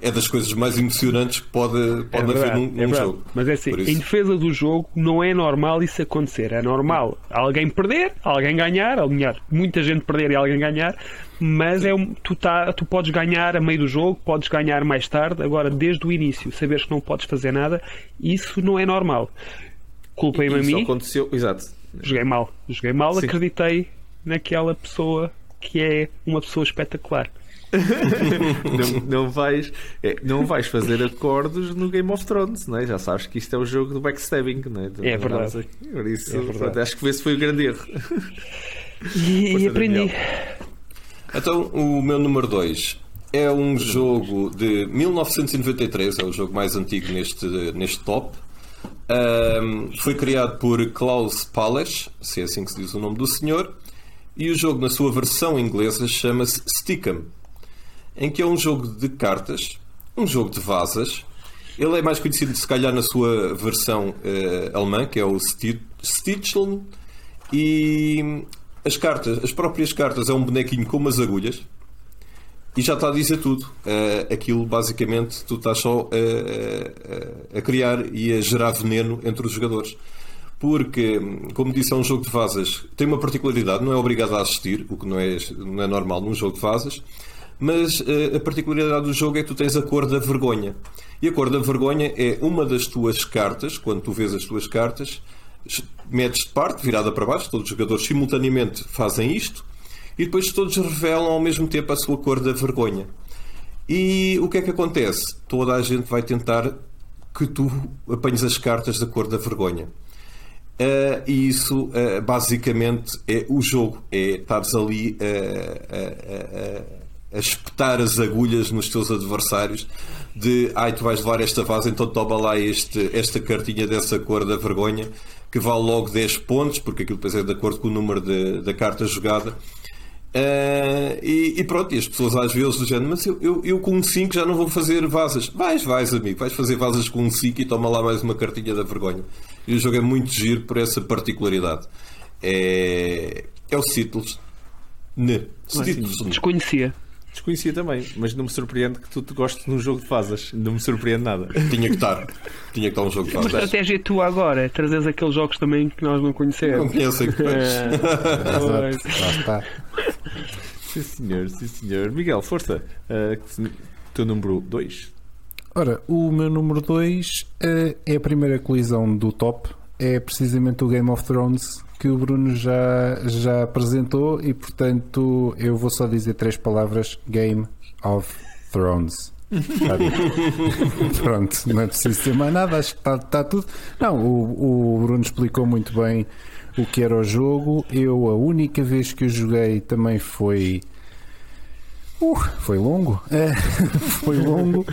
é das coisas mais emocionantes que pode, é pode haver verdade, num, é num verdade. jogo. Mas é assim, em defesa do jogo não é normal isso acontecer. É normal alguém perder, alguém ganhar, ou melhor, muita gente perder e alguém ganhar, mas é um, tu, tá, tu podes ganhar a meio do jogo, podes ganhar mais tarde, agora desde o início, saberes que não podes fazer nada, isso não é normal. Culpem-me a Isso mim, aconteceu, exato. joguei mal. Joguei mal, Sim. acreditei naquela pessoa que é uma pessoa espetacular. não, não vais, é, não vais fazer acordos no Game of Thrones, não é? já sabes que isto é o jogo do backstabbing. Não é? É verdade. Por isso, É verdade. pronto, acho que esse foi o grande erro. E, e aprendi. Daniel. Então, o meu número 2 é um jogo de 1993, é o jogo mais antigo neste, neste top. Ahm, foi criado por Klaus Pales, se é assim que se diz o nome do senhor, e o jogo, na sua versão inglesa, chama-se Stickum, em que é um jogo de cartas, um jogo de vasas. Ele é mais conhecido, se calhar, na sua versão eh, alemã, que é o Sti- Sticheln, e as cartas, as próprias cartas, é um bonequinho com umas agulhas e já está a dizer tudo. Eh, aquilo, basicamente, tu estás só eh, eh, a criar e a gerar veneno entre os jogadores. Porque, como disse, é um jogo de vasas, tem uma particularidade, não é obrigado a assistir, o que não é, não é normal num jogo de vasas, mas eh, a particularidade do jogo é que tu tens a cor da vergonha. E a cor da vergonha é uma das tuas cartas, quando tu vês as tuas cartas, metes de parte, virada para baixo, todos os jogadores simultaneamente fazem isto, e depois todos revelam ao mesmo tempo a sua cor da vergonha. E o que é que acontece? Toda a gente vai tentar que tu apanhes as cartas da cor da vergonha. Ah, e isso ah, basicamente é o jogo, é estares ali a, a- espetar as agulhas nos teus adversários de ai tu vais levar esta vase, então toma lá este, esta cartinha dessa cor da vergonha que vale logo 10 pontos, porque aquilo depois é de acordo com o número de- da carta jogada. Ah, e, e pronto, e as pessoas às vezes do género, mas eu, eu, eu com um 5 já não vou fazer vasas. Vais, vais, amigo, vais fazer vasas com um 5 e toma lá mais uma cartinha da vergonha. E o jogo é muito giro por essa particularidade. É, é o Citlos. Ne. Citlos. Desconhecia. Desconhecia também, mas não me surpreende que tu te gostes de um jogo de fasas. Não me surpreende nada. Tinha que estar. Tinha que estar um jogo de Mas a estratégia tua agora é trazeres aqueles jogos também que nós não Não conhecemos. conhecem que É, Exato, lá está. Sim, senhor, sim, senhor. Miguel, força. Que se- teu número 2. Ora, o meu número 2 é a primeira colisão do top. É precisamente o Game of Thrones que o Bruno já, já apresentou e, portanto, eu vou só dizer três palavras: Game of Thrones. Pronto, não é preciso dizer mais nada, acho que está, está tudo. Não, o, o Bruno explicou muito bem o que era o jogo. Eu, a única vez que eu joguei também foi. Uh, foi longo, É, foi longo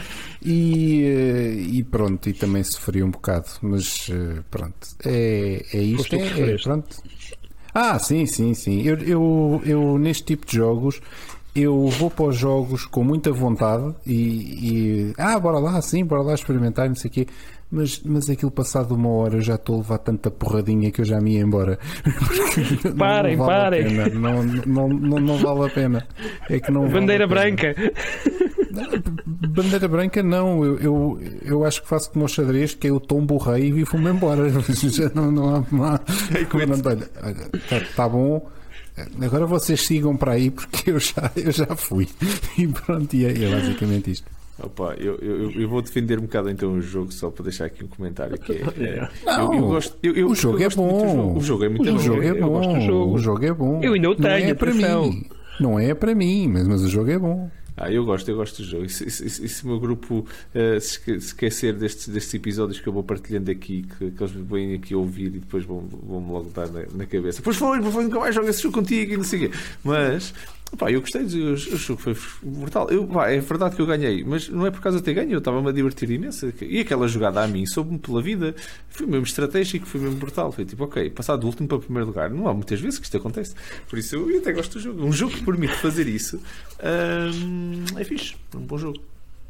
e, e pronto, e também sofri um bocado, mas eh, pronto, é, é isto. É, é, pronto. Ah, sim, sim, sim. Eu, eu, eu neste tipo de jogos eu vou para os jogos com muita vontade e, e- ah, bora lá, sim, bora lá experimentar, não sei o quê. Mas, mas aquilo passado uma hora eu já estou a levar tanta porradinha que eu já me ia embora. Parem, não vale parem. Não, não, não, não vale a pena. É que não vale Bandeira pena. branca. Bandeira branca, não. Eu, eu, eu acho que faço como o xadrez, que é o tombo o rei e vou-me embora. Já não, não há. Não há está tá bom. Agora vocês sigam para aí porque eu já, eu já fui. E pronto, e é, é basicamente isto. Opa, eu, eu, eu vou defender um bocado então o jogo só para deixar aqui um comentário que é, é- Não, eu, eu gosto, eu, eu- o jogo eu é bom. jogo. O jogo é muito O bom. jogo é eu bom. gosto do jogo. O jogo é bom. Eu ainda o Não tenho, é para mim. Não é para mim, mas, mas o jogo é bom. Ah, eu gosto, eu gosto do jogo. E se, se- se- se o meu grupo eh, se esque- se esquecer destes, destes episódios que eu vou partilhando aqui, que, que eles vêm aqui ouvir e depois vão- vão-me logo dar na, na cabeça. Pois foi, pois foi, nunca mais jogo esse jogo contigo e não sei o quê. Mas, pá, eu gostei, do- o, o jogo foi brutal. Eu, pá, é verdade que eu ganhei, mas não é por causa de ter ganho, eu estava-me a divertir imenso. E aquela jogada a mim soube-me pela vida, foi mesmo estratégico, foi mesmo brutal. Foi tipo, ok, passar do último para o primeiro lugar. Não há muitas vezes que isto acontece. Por isso eu até gosto do jogo. Um jogo que permite fazer isso hum, é fixe, é um bom jogo.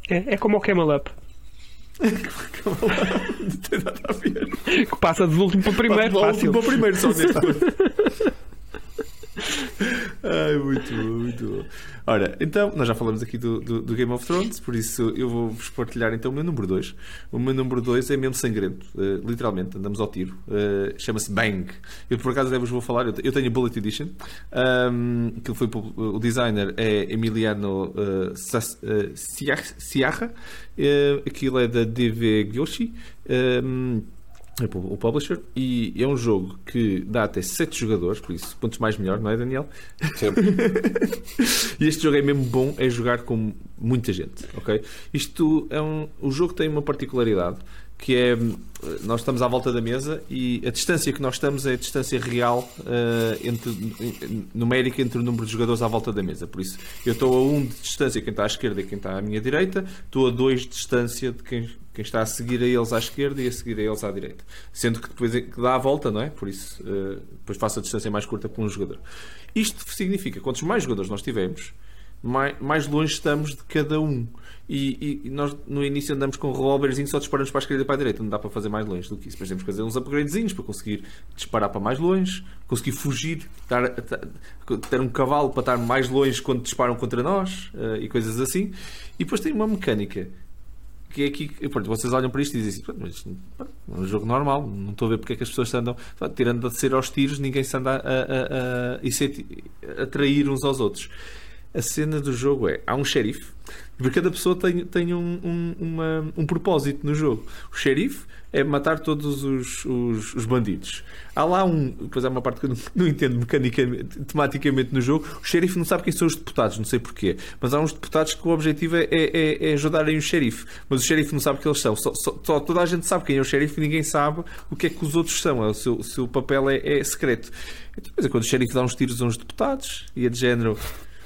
É, é como o Camel Up, Não tem nada a ver. que passa do último para o primeiro. Para o Fácil. último para o primeiro só neste. Ai, muito bom, muito bom. Ora, então, nós já falamos aqui do, do, do Game of Thrones, por isso eu vou-vos partilhar então o meu número 2. O meu número 2 é mesmo sangrento, eh, literalmente, andamos ao tiro. Eh, Chama-se Bang. Eu por acaso até vos vou falar, eu, te- eu tenho a Bullet Edition. Um, que foi, o designer é Emiliano eh, Siar- Sierra. Aquilo é da DV Gyoshi. Um, o publisher e é um jogo que dá até 7 jogadores, por isso, quantos mais melhor, não é, Daniel? Sempre. E este jogo é mesmo bom, é jogar com muita gente, ok? Isto é um. O jogo tem uma particularidade que é nós estamos à volta da mesa e a distância que nós estamos é a distância real eh, entre, numérica entre o número de jogadores à volta da mesa. Por isso, eu estou a 1 um de distância quem está à esquerda e quem está à minha direita, estou a 2 de distância de quem, quem está a seguir a eles à esquerda e a seguir a eles à direita. Sendo que depois é dá a volta, não é? Por isso, eh, depois faço a distância mais curta com um jogador. Isto significa quantos mais jogadores nós tivermos, mais, longe estamos de cada um. E, e- nós no início andamos com um revólverzinho só disparamos para a esquerda e para a direita, não dá para fazer mais longe do que isso. Depois temos que fazer uns upgradezinhos para conseguir disparar para mais longe, conseguir fugir, ta- ter um cavalo para estar mais longe quando disparam contra nós eh, e coisas assim. E depois tem uma mecânica que é aqui, pronto, vocês olham para isto e dizem assim, "Pronto, mas é um jogo normal, não estou a ver porque é que as pessoas andam, pronto, tirando de ser aos tiros, ninguém se anda a, a, a, e se atrair uns aos outros. A cena do jogo é, há um xerife, porque cada pessoa tem, tem um, um, uma- um propósito no jogo. O xerife é matar todos os, os, os bandidos. Há lá um, depois há uma parte que eu não, não entendo mecanicamente, tematicamente no jogo, o xerife não sabe quem são os deputados, não sei porquê, mas há uns deputados que o objetivo é, é, é ajudarem o xerife, mas o xerife não sabe quem eles são. Só, só- só toda a gente sabe quem é o xerife e ninguém sabe o que é que os outros são. É O seu, o seu papel é, é secreto. E depois é quando o xerife dá uns tiros a uns deputados e é de género.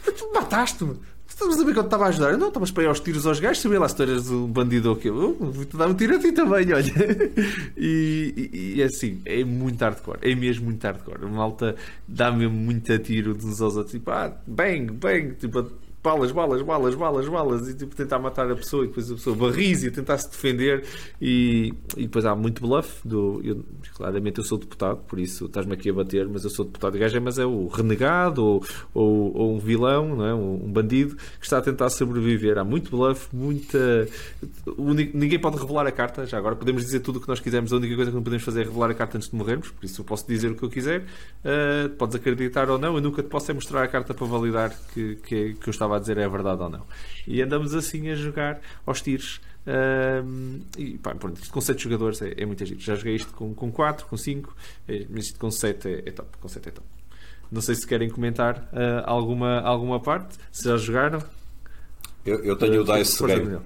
Tu mataste-me! Estás a ver quando estava a ajudar? Não, estavas para ir aos tiros aos gajos, sabia lá se tu eras um bandido ou o quê? Eu Vou-te dar um tiro a ti também, olha. E, e, e é assim, é muito hardcore, é mesmo muito hardcore. A malta dá mesmo muito a tiro de uns aos outros, tipo, ah, bang, bang, tipo, balas, balas, balas, balas, balas, e tipo, tentar matar a pessoa, e depois a pessoa barrize e tentar se defender. E, e depois há muito bluff. Do, eu, claramente eu sou deputado, por isso estás-me aqui a bater, mas eu sou deputado. O gajo é, mas é o renegado ou, ou, ou um vilão, não é? um, um bandido que está a tentar sobreviver. Há muito bluff, muita. ninguém pode revelar a carta. Já agora podemos dizer tudo o que nós quisermos. A única coisa que não podemos fazer é revelar a carta antes de morrermos. Por isso eu posso dizer o que eu quiser. Uh, podes acreditar ou não. Eu nunca te posso é mostrar a carta para validar que, que, é- que eu estava a dizer é verdade ou não. E andamos assim a jogar aos tiros. Um, e pá, pronto, isto com 7 jogadores é, é muito giro. Já joguei isto com, com 4, com 5, é, mas isto com 7 é, é top. Com 7 é top. Não sei se querem comentar uh, alguma, alguma parte. Se já jogaram. Eu, eu tenho o Uh, Dice força, Game.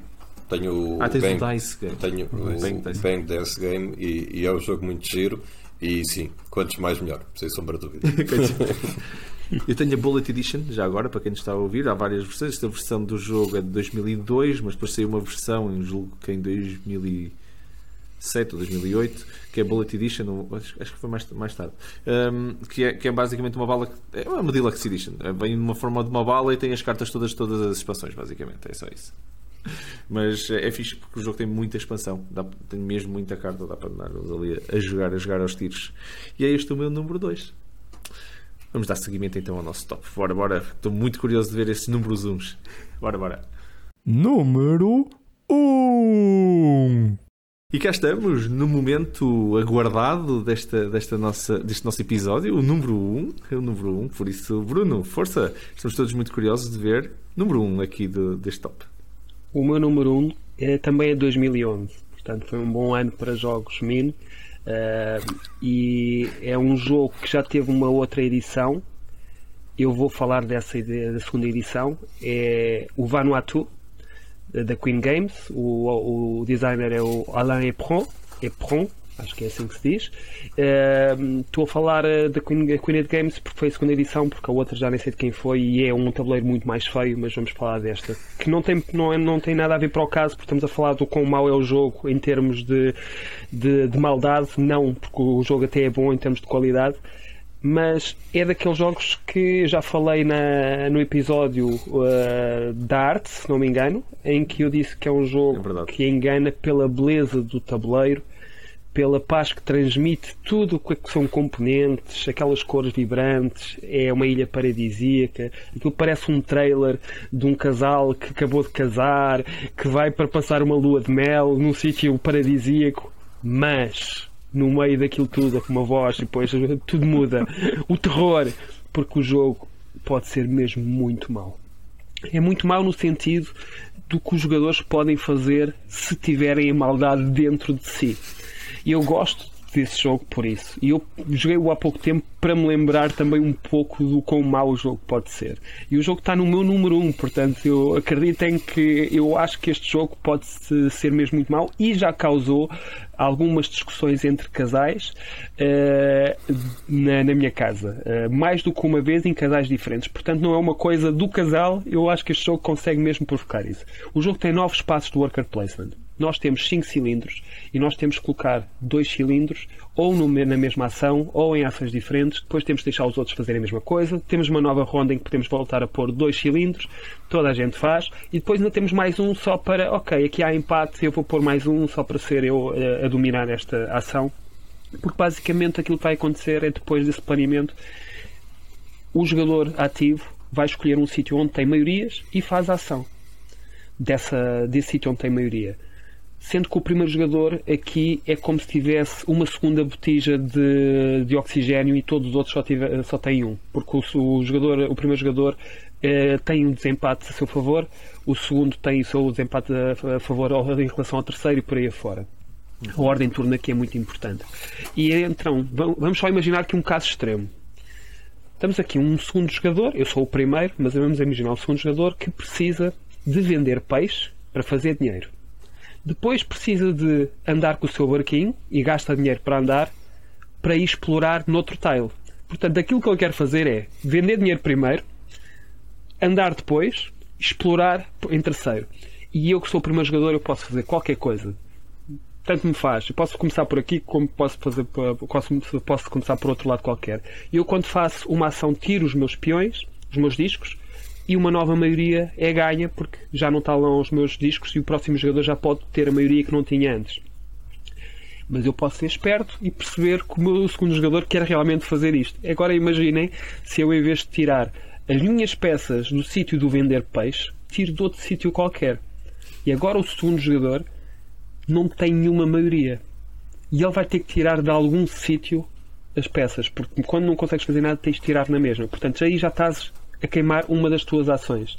Tenho o Ah, tens Bang, o Dice Game. Tenho o Bang, Dice. Bang Dice Game e, e é um jogo muito giro. E sim, quantos mais melhor, sem sombra de dúvida. Eu tenho a Bullet Edition, já agora, para quem está a ouvir, há várias versões. Esta versão do jogo é de 2002, mas depois saiu uma versão, julgo que em 2007 ou 2008, que é Bullet Edition, acho, que foi mais, mais tarde, um, que, é, que é basicamente uma bala, é uma Deluxe Edition, É, vem numa forma de uma bala e tem as cartas todas, todas as expansões, basicamente, é só isso. Mas é é fixe porque o jogo tem muita expansão, dá, tem mesmo muita carta, dá para andar ali a jogar, a jogar aos tiros. E é este o meu número 2. Vamos dar seguimento então ao nosso top. Bora, bora. Estou muito curioso de ver esses números uns. Bora, bora. número 1. E cá estamos no momento aguardado desta, desta nossa, deste nosso episódio, o número 1. É o número 1, por isso, Bruno, força! Estamos todos muito curiosos de ver número 1 aqui do, deste top. O meu número 1 é, também é 2011, portanto foi um bom ano para jogos Min. Uh, e é um jogo que já teve uma outra edição. Eu vou falar dessa da segunda edição. É o Vanuatu da Queen Games. O, o designer é o Alain Epron. Epron acho que é assim que se diz. Uh, estou a falar uh, da Queen, Queen Games porque foi a segunda edição, porque a outra já nem sei de quem foi e é um tabuleiro muito mais feio, mas vamos falar desta. Que não tem, não, é, não tem nada a ver para o caso, porque estamos a falar do quão mau é o jogo em termos de, de, de maldade, não, porque o jogo até é bom em termos de qualidade mas é daqueles jogos que já falei na, no episódio uh, da arte, se não me engano, em que eu disse que é um jogo é que engana pela beleza do tabuleiro, pela paz que transmite tudo o que são componentes, aquelas cores vibrantes, é uma ilha paradisíaca, aquilo parece um trailer de um casal que acabou de casar, que vai para passar uma lua de mel num sítio paradisíaco, mas no meio daquilo tudo, com uma voz, e depois tudo muda. O terror, porque o jogo pode ser mesmo muito mau. É muito mau no sentido do que os jogadores podem fazer se tiverem a maldade dentro de si. E eu gosto desse jogo por isso. E eu joguei-o há pouco tempo para me lembrar também um pouco do quão mau o jogo pode ser. E o jogo está no meu número 1, um, portanto eu acredito em que eu acho que este jogo pode ser mesmo muito mau e já causou algumas discussões entre casais uh, na, na, minha casa. Uh, mais do que uma vez em casais diferentes. Portanto, não é uma coisa do casal, eu acho que este jogo consegue mesmo provocar isso. O jogo tem nove espaços de worker placement nós temos 5 cilindros e nós temos que colocar dois cilindros ou no, na mesma ação ou em ações diferentes. Depois temos que deixar os outros fazerem a mesma coisa. Temos uma nova ronda em que podemos voltar a pôr dois cilindros. Toda a gente faz. E depois ainda temos mais um só para, ok, aqui há empate, eu vou pôr mais um só para ser eu a, eh, a dominar esta ação. Porque basicamente aquilo que vai acontecer é depois desse planeamento o jogador ativo vai escolher um sítio onde tem maiorias e faz a ação dessa, desse sítio onde tem maioria sendo que o primeiro jogador aqui é como se tivesse uma segunda botija de, de oxigênio e todos os outros só, tiver, só têm um, porque o, o jogador, o primeiro jogador eh, tem um desempate a seu favor, o segundo tem o seu desempate a, a favor em relação ao terceiro e por aí afora. A ordem de turno aqui é muito importante. E então, vamos só imaginar que um caso extremo. Estamos aqui um segundo jogador, eu sou o primeiro, mas vamos imaginar o segundo jogador que precisa de vender peixe para fazer dinheiro depois precisa de andar com o seu barquinho e gasta dinheiro para andar para ir explorar noutro tile. Portanto, aquilo que ele quer fazer é vender dinheiro primeiro, andar depois, explorar em terceiro. E eu que sou o primeiro jogador, eu posso fazer qualquer coisa. Tanto me faz. Eu posso começar por aqui, como posso, fazer, posso, posso começar por outro lado qualquer. Eu, quando faço uma ação, tiro os meus peões, os meus discos, e uma nova maioria é ganha porque já não lá os meus discos e o próximo jogador já pode ter a maioria que não tinha antes. Mas eu posso ser esperto e perceber que o meu segundo jogador quer realmente fazer isto. Agora imaginem se eu, em vez de tirar as minhas peças do sítio do vender peixe, tiro de outro sítio qualquer. E agora o segundo jogador não tem nenhuma maioria. E ele vai ter que tirar de algum sítio as peças, porque quando não consegues fazer nada tens de tirar na mesma. Portanto, aí já estás a queimar uma das tuas ações.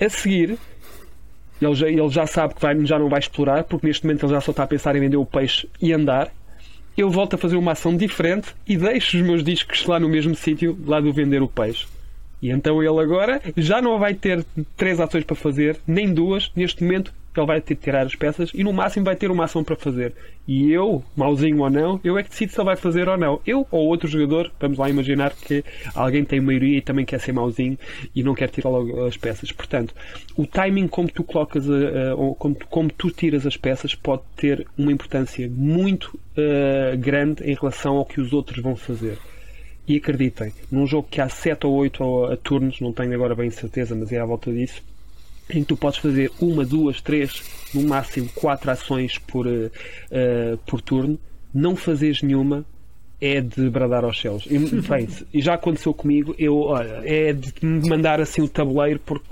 A seguir, ele já, ele já sabe que vai, já não vai explorar, porque neste momento ele já só está a pensar em vender o peixe e andar. Eu volto a fazer uma ação diferente e deixo os meus discos lá no mesmo sítio, lá do vender o peixe. E então ele agora já não vai ter três ações para fazer, nem duas. Neste momento ele vai ter de tirar as peças e no máximo vai ter uma ação para fazer. E eu, mauzinho ou não, eu é que decido se ele vai fazer ou não. Eu ou outro jogador, vamos lá imaginar que alguém tem maioria e também quer ser mauzinho e não quer tirar logo as peças. Portanto, o timing como tu colocas, a, a, como, tu, como, tu tiras as peças pode ter uma importância muito uh, grande em relação ao que os outros vão fazer. E acreditem, num jogo que há 7 ou 8 a, a turnos, não tenho agora bem certeza, mas é à volta disso, em que tu podes fazer uma, duas, três, no máximo quatro ações por, uh, por turno, não fazeres nenhuma é de bradar aos céus. E, bem, já aconteceu comigo, eu, olha, é de mandar assim o tabuleiro porque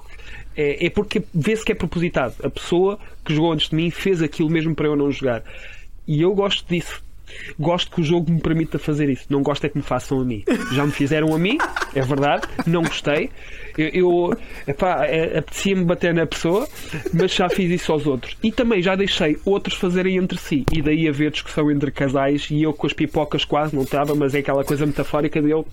é, é porque vê-se que é propositado. A pessoa que jogou antes de mim fez aquilo mesmo para eu não jogar. E eu gosto disso. Gosto que o jogo me permita fazer isso. Não gosto é que me façam a mim. Já me fizeram a mim, é verdade. Não gostei. Eu, eu epá, é, apetecia-me bater na pessoa, mas já fiz isso aos outros. E também já deixei outros fazerem entre si. E daí haver discussão entre casais e eu com as pipocas quase não estava, mas é aquela coisa metafórica de eu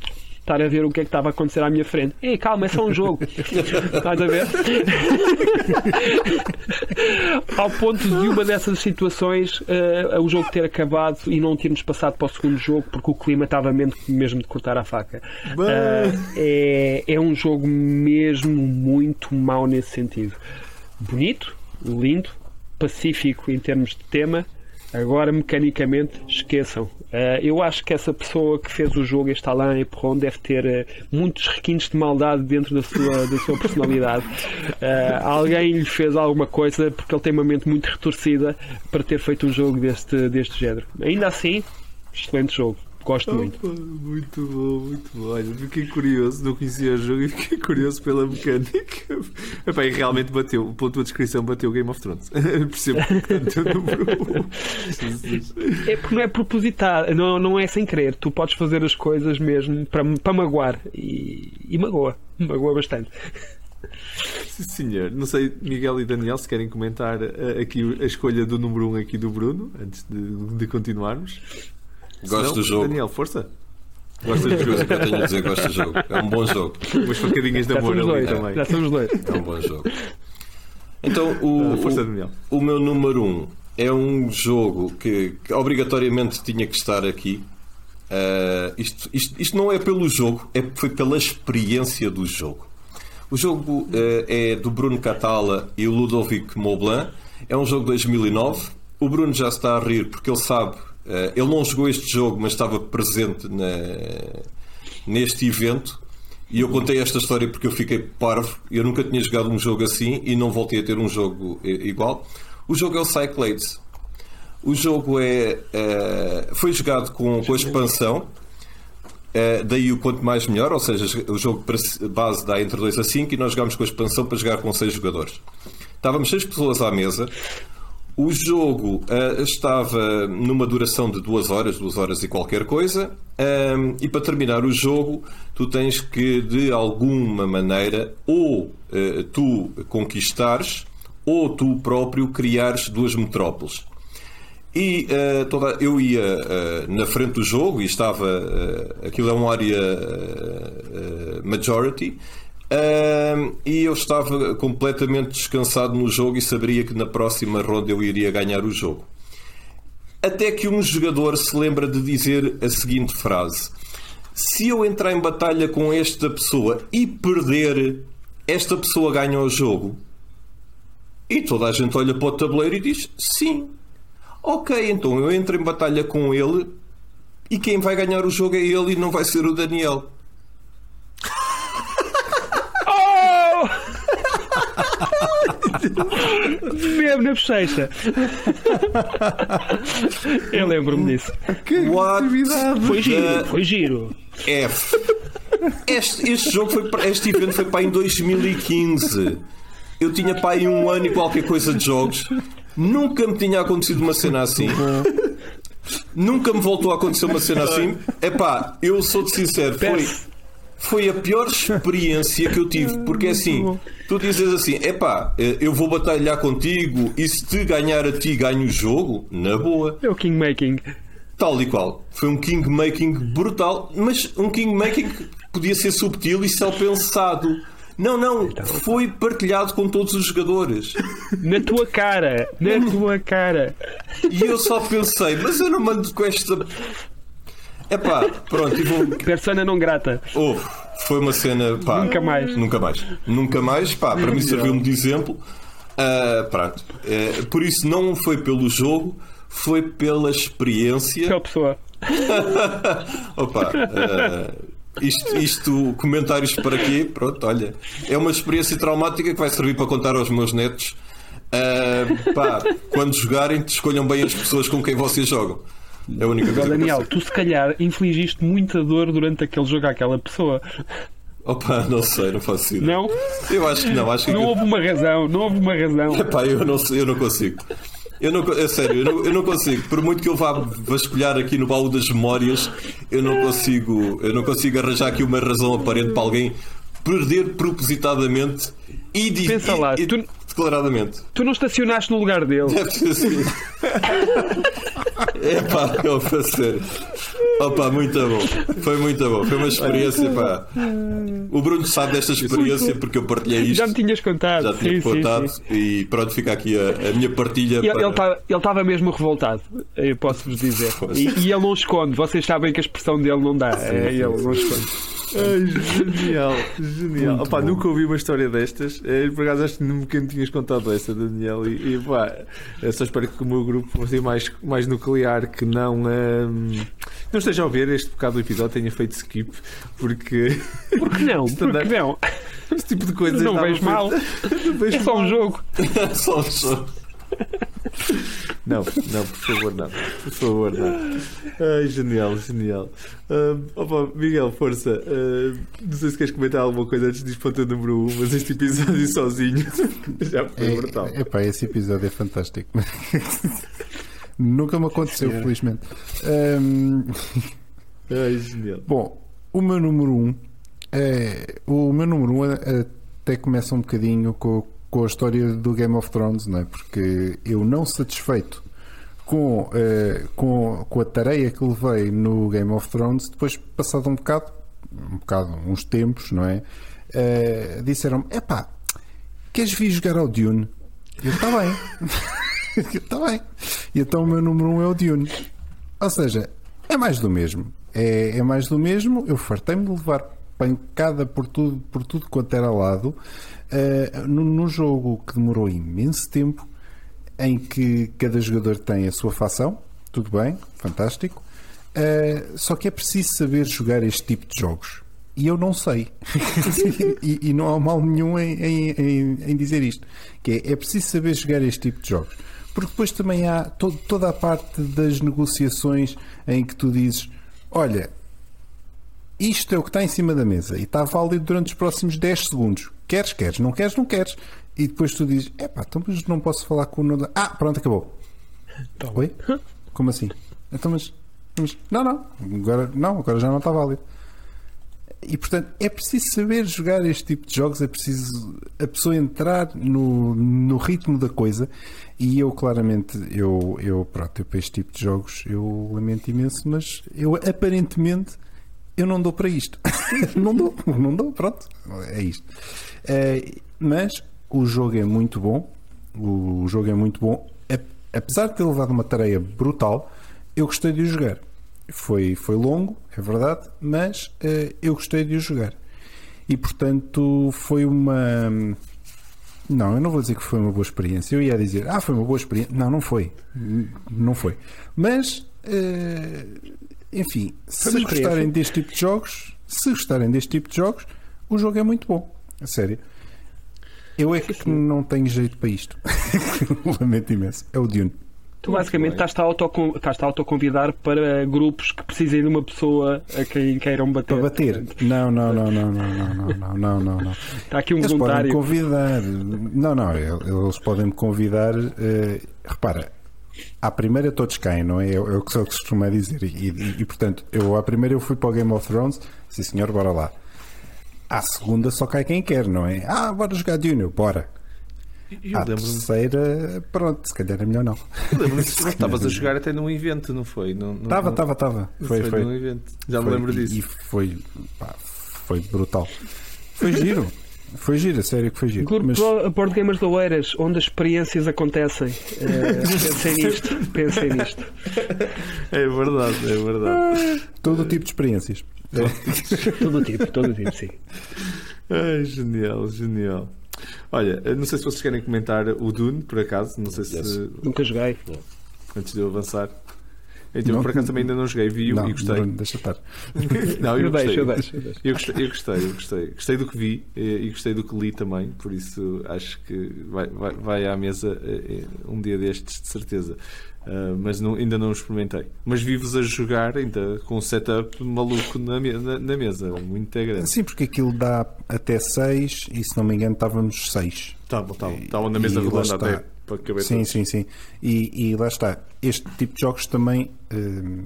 estar a ver o que é que estava a acontecer à minha frente. Ei, calma, é só um jogo. Estás a ver? Ao ponto de uma dessas situações uh, o jogo ter acabado e não termos passado para o segundo jogo porque o clima estava mesmo de cortar a faca. Uh, é, é um jogo mesmo muito mau nesse sentido. Bonito, lindo, pacífico em termos de tema, Agora, mecanicamente, esqueçam. Uh, eu acho que essa pessoa que fez o jogo, este Alain Perron, deve ter uh, muitos requintes de maldade dentro da sua, da sua personalidade. Uh, alguém lhe fez alguma coisa porque ele tem uma mente muito retorcida para ter feito um jogo deste, deste género. Ainda assim, excelente jogo. Gosto Opa, muito. Muito bom, muito bom. Olha, fiquei curioso, não conhecia o jogo e fiquei curioso pela mecânica. Epá, e realmente bateu, pela tua descrição, bateu Game of Thrones. Percebo número. É porque não é propositado, não, não é sem querer. Tu podes fazer as coisas mesmo para, para magoar e, e magoa, magoa bastante. Sim, senhor. Não sei, Miguel e Daniel, se querem comentar uh, aqui a escolha do número 1 um aqui do Bruno, antes de, de continuarmos. Gosto do jogo. Daniel, força. Gosto coisas que eu tenho a dizer, gosto do jogo. É um bom jogo. Umas facadinhas de Já amor ali dois. também. Já somos dois. É um bom jogo. Então, o, Ah, força, o- Daniel. o meu número 1 um é um jogo que, que obrigatoriamente tinha que estar aqui. Ah, isto, isto, isto não é pelo jogo, é, foi pela experiência do jogo. O jogo ah, é do Bruno Catala e o Ludovic Maublanc. É um jogo de 2009. O Bruno já está a rir porque ele sabe. Ah, ele não jogou este jogo, mas estava presente na- neste evento. E eu contei esta história porque eu fiquei parvo. Eu nunca tinha jogado um jogo assim e não voltei a ter um jogo igual. O jogo é o Cyclades. O jogo é, eh, foi jogado com, com a expansão. Eh, daí o quanto mais melhor, ou seja, o jogo base dá entre 2 a 5 e nós jogámos com a expansão para jogar com 6 jogadores. Estávamos 6 pessoas à mesa. O jogo eh, estava numa duração de 2 horas, 2 horas e qualquer coisa. Ahm, e para terminar o jogo, tu tens que de alguma maneira ou eh, tu conquistares ou tu próprio criares duas metrópoles. E eh, toda, eu ia na frente do jogo e estava. aquilo é uma área majority. E eu estava completamente descansado no jogo e saberia que na próxima ronda eu iria ganhar o jogo. Até que um jogador se lembra de dizer a seguinte frase: Se eu entrar em batalha com esta pessoa e perder, esta pessoa ganha o jogo. E toda a gente olha para o tabuleiro e diz: Sim. Ok, então eu entro em batalha com ele e quem vai ganhar o jogo é ele e não vai ser o Daniel. Oh! Mesmo na bochecha. Eu lembro-me disso. What Foi giro, foi giro. F? Este, este jogo foi para- este evento foi para em 2015. Eu tinha para aí um ano e qualquer coisa de jogos. Nunca me tinha acontecido uma cena assim. Nunca me voltou a acontecer uma cena assim. Epá, eu sou-te sincero, foi, Peço. Foi a pior experiência que eu tive. Porque é assim, tu dizes assim: epá, eh, eu vou batalhar contigo e se te ganhar a ti ganho o jogo, na boa. É o King Making. Tal e qual. Foi um king making brutal, mas um king making que podia ser subtil e só pensado. Não, não, foi partilhado com todos os jogadores. Na tua cara. Na tua cara. E eu só pensei, mas eu não mando com esta. Epá, pronto, e vou. Persona não grata. Houve. Foi uma cena. Pá, Nunca mais. Nunca mais. Nunca mais. Pá, para mim serviu-me de exemplo. Ah, pronto. Eh, por isso não foi pelo jogo, foi pela experiência. Aquela pessoa. Opa, eh, isto, isto, comentários para quê? Pronto, olha, é uma experiência traumática que vai servir para contar aos meus netos. Eh, pá, quando jogarem, escolham bem as pessoas com quem vocês jogam. É a única coisa que eu Daniel, sei. tu se calhar infligiste muita dor durante aquele jogo àquela pessoa. Opa, não sei, não faço ideia. Não? Eu acho que não, acho que. Não houve uma razão, não houve uma razão. Epá, eu não, eu não consigo. Eu não, é sério, eu não, eu não consigo. Por muito que eu vá vasculhar aqui no baú das memórias, eu não consigo, eu não consigo arranjar aqui uma razão aparente para alguém perder propositadamente e, Pensa lá, e tu- declaradamente. Tu não estacionaste no lugar dele. Deve assim. É pá, eu sério. Opa, muito bom. Foi muito bom. Foi uma experiência, pá. O Bruno sabe desta experiência porque eu partilhei isto. Já me tinhas contado. Já tinha sim, sim, contado sim. e pronto, fica aqui a, a minha partilha. Ele para- estava ele estava mesmo revoltado, eu posso-vos dizer. E, e ele não esconde, vocês sabem que a expressão dele não dá. é, ele não esconde. Ai, genial, genial. Opá, nunca ouvi uma história destas. Eh, Por acaso acho que nunca me tinhas contado essa, Daniel. E, e pá, eu só espero que o meu grupo fosse mais, mais nuclear, que não, hum, não esteja a ouvir este bocado do episódio, tenha feito skip, porque Por que não? Por Standard. que não? este tipo de coisas. Não vejo mal. Não vejo É só um jogo. Só um som. Não, não, por favor, não. Por favor, não. Ai, genial, genial. Hum, opa, Miguel, força. Hum, não sei se queres comentar alguma coisa antes de teu número 1, mas este episódio sozinho já foi brutal. É, epá, esse episódio é fantástico. Nunca me aconteceu, felizmente. Ahm, Ai, genial. bom, o meu número 1 um, é, o meu número 1 um até começa um bocadinho com, com a história do Game of Thrones, não é? Porque eu não satisfeito com, eh, com, com a tarefa que levei no Game of Thrones, depois passado um bocado, um bocado, uns tempos, não é? Eh, disseram-me, epá, queres vir jogar ao Dune? Eu, está bem. Está bem. E então o meu número 1 um é o Dune. Ou seja, é mais do mesmo. É, é mais do mesmo. Eu fartei-me de levar pancada por tudo, por tudo quanto era lado eh, num, jogo que demorou imenso tempo, em que cada jogador tem a sua facção. Tudo bem, fantástico. Eh, só que é preciso saber jogar este tipo de jogos. E eu não sei. e, e não há mal nenhum em, em- em- em dizer isto. Que é, é preciso saber jogar este tipo de jogos. Porque depois também há to- toda a parte das negociações em que tu dizes: Olha, isto é o que está em cima da mesa e está válido durante os próximos 10 segundos. Queres, queres, não queres, não queres. E depois tu dizes: Epá, então mas não posso falar com o. Nuno." Ah, pronto, acabou. Oi? Como assim? Então, mas, mas- Não, não. Agora, não, agora já não está válido. E portanto é preciso saber jogar este tipo de jogos, é preciso a pessoa entrar no, no ritmo da coisa. E eu claramente, eu, eu, pronto, eu para este tipo de jogos eu lamento imenso, mas eu aparentemente eu não dou para isto. não dou, não dou, pronto, é isto. Eh, mas o jogo é muito bom, o jogo é muito bom, apesar de ter levado uma tarefa brutal, eu gostei de o jogar. Foi, foi longo, é verdade, mas eh, eu gostei de o jogar. E portanto foi uma. Não, eu não vou dizer que foi uma boa experiência. Eu ia dizer, ah, foi uma boa experiência. Não, não foi. Não foi. Mas, eh, enfim, se gostarem deste tipo de jogos, se gostarem deste tipo de jogos, o jogo é muito bom. A sério. Eu é que não tenho jeito para isto. Lamento imenso. É o Dune. Tu basicamente estás-te a autocon- estás-te a autoconvidar para grupos que precisem de uma pessoa a quem queiram bater. Para bater? Não, não, não, não, não, não, não, não, não, não, não. Está aqui um Eles podem me voluntário. convidar. Não, não, eles podem me convidar. eh, repara, à primeira todos caem, não é? É, o que se costuma dizer. E, e- e, portanto, eu à primeira eu fui para o Game of Thrones, sim senhor, bora lá. À segunda só cai quem quer, não é? Ah, bora jogar Dune, eu, bora. E eu À terceira, pronto, se calhar é melhor não. eu lembro-me que tu estavas a jogar até num evento, não foi? Estava, estava, estava. Foi, Foi, foi. num evento. Já me Foi, lembro e- disso. E foi, pá, foi brutal. Foi giro. Foi giro, a sério que foi giro. Grupo Mas Board Gamers de Oeiras, onde as experiências acontecem. Eh, pensem nisto. Pensem nisto. É verdade, é verdade. todo o tipo de experiências. Todo o tipo, todo o tipo, sim. Ai, genial, genial. Olha, eu não sei se vocês querem comentar o Dune, por acaso, não sei se Yes. Nunca joguei. antes de eu avançar. Então, Não. por acaso também ainda não joguei, vi não, e gostei. Bruno, deixa estar. Não, eu, gostei. eu deixo, eu deixo. Eu gostei, eu gostei, eu gostei. Gostei do que vi eh, e gostei do que li também, por isso acho que vai, vai, vai à mesa eh, um dia destes, de certeza. Ah, mas não- ainda não experimentei. Mas vi-vos a jogar ainda com um setup maluco na, me- na, na mesa, muito grande. Sim, porque aquilo dá até 6 e se não me engano estávamos 6. Estavam estavam- estavam na mesa redonda está. até para caber Sim, todos. sim, sim. E, e lá está. Este tipo de jogos também hum,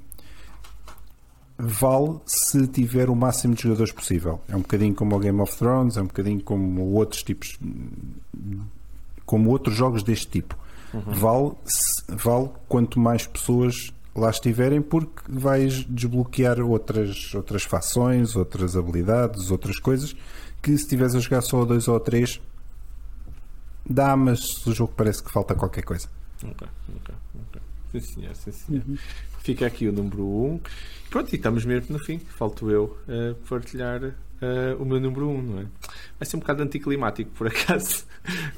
vale se tiver o máximo de jogadores possível. É um bocadinho como o Game of Thrones, é um bocadinho como outros tipos, como outros jogos deste tipo. Vale, se- vale quanto mais pessoas lá estiverem, porque vais desbloquear outras, outras fações, outras habilidades, outras coisas que se estiveres a jogar só a dois ou a três dá, mas o jogo parece que falta qualquer coisa. Ok, ok, ok. Sim, senhor, sim, senhor. Fica aqui o número 1. Um. Pronto, e estamos mesmo no fim. Falto eu eh, partilhar eh, o meu número 1, um, não é? Vai ser um bocado anticlimático, por acaso.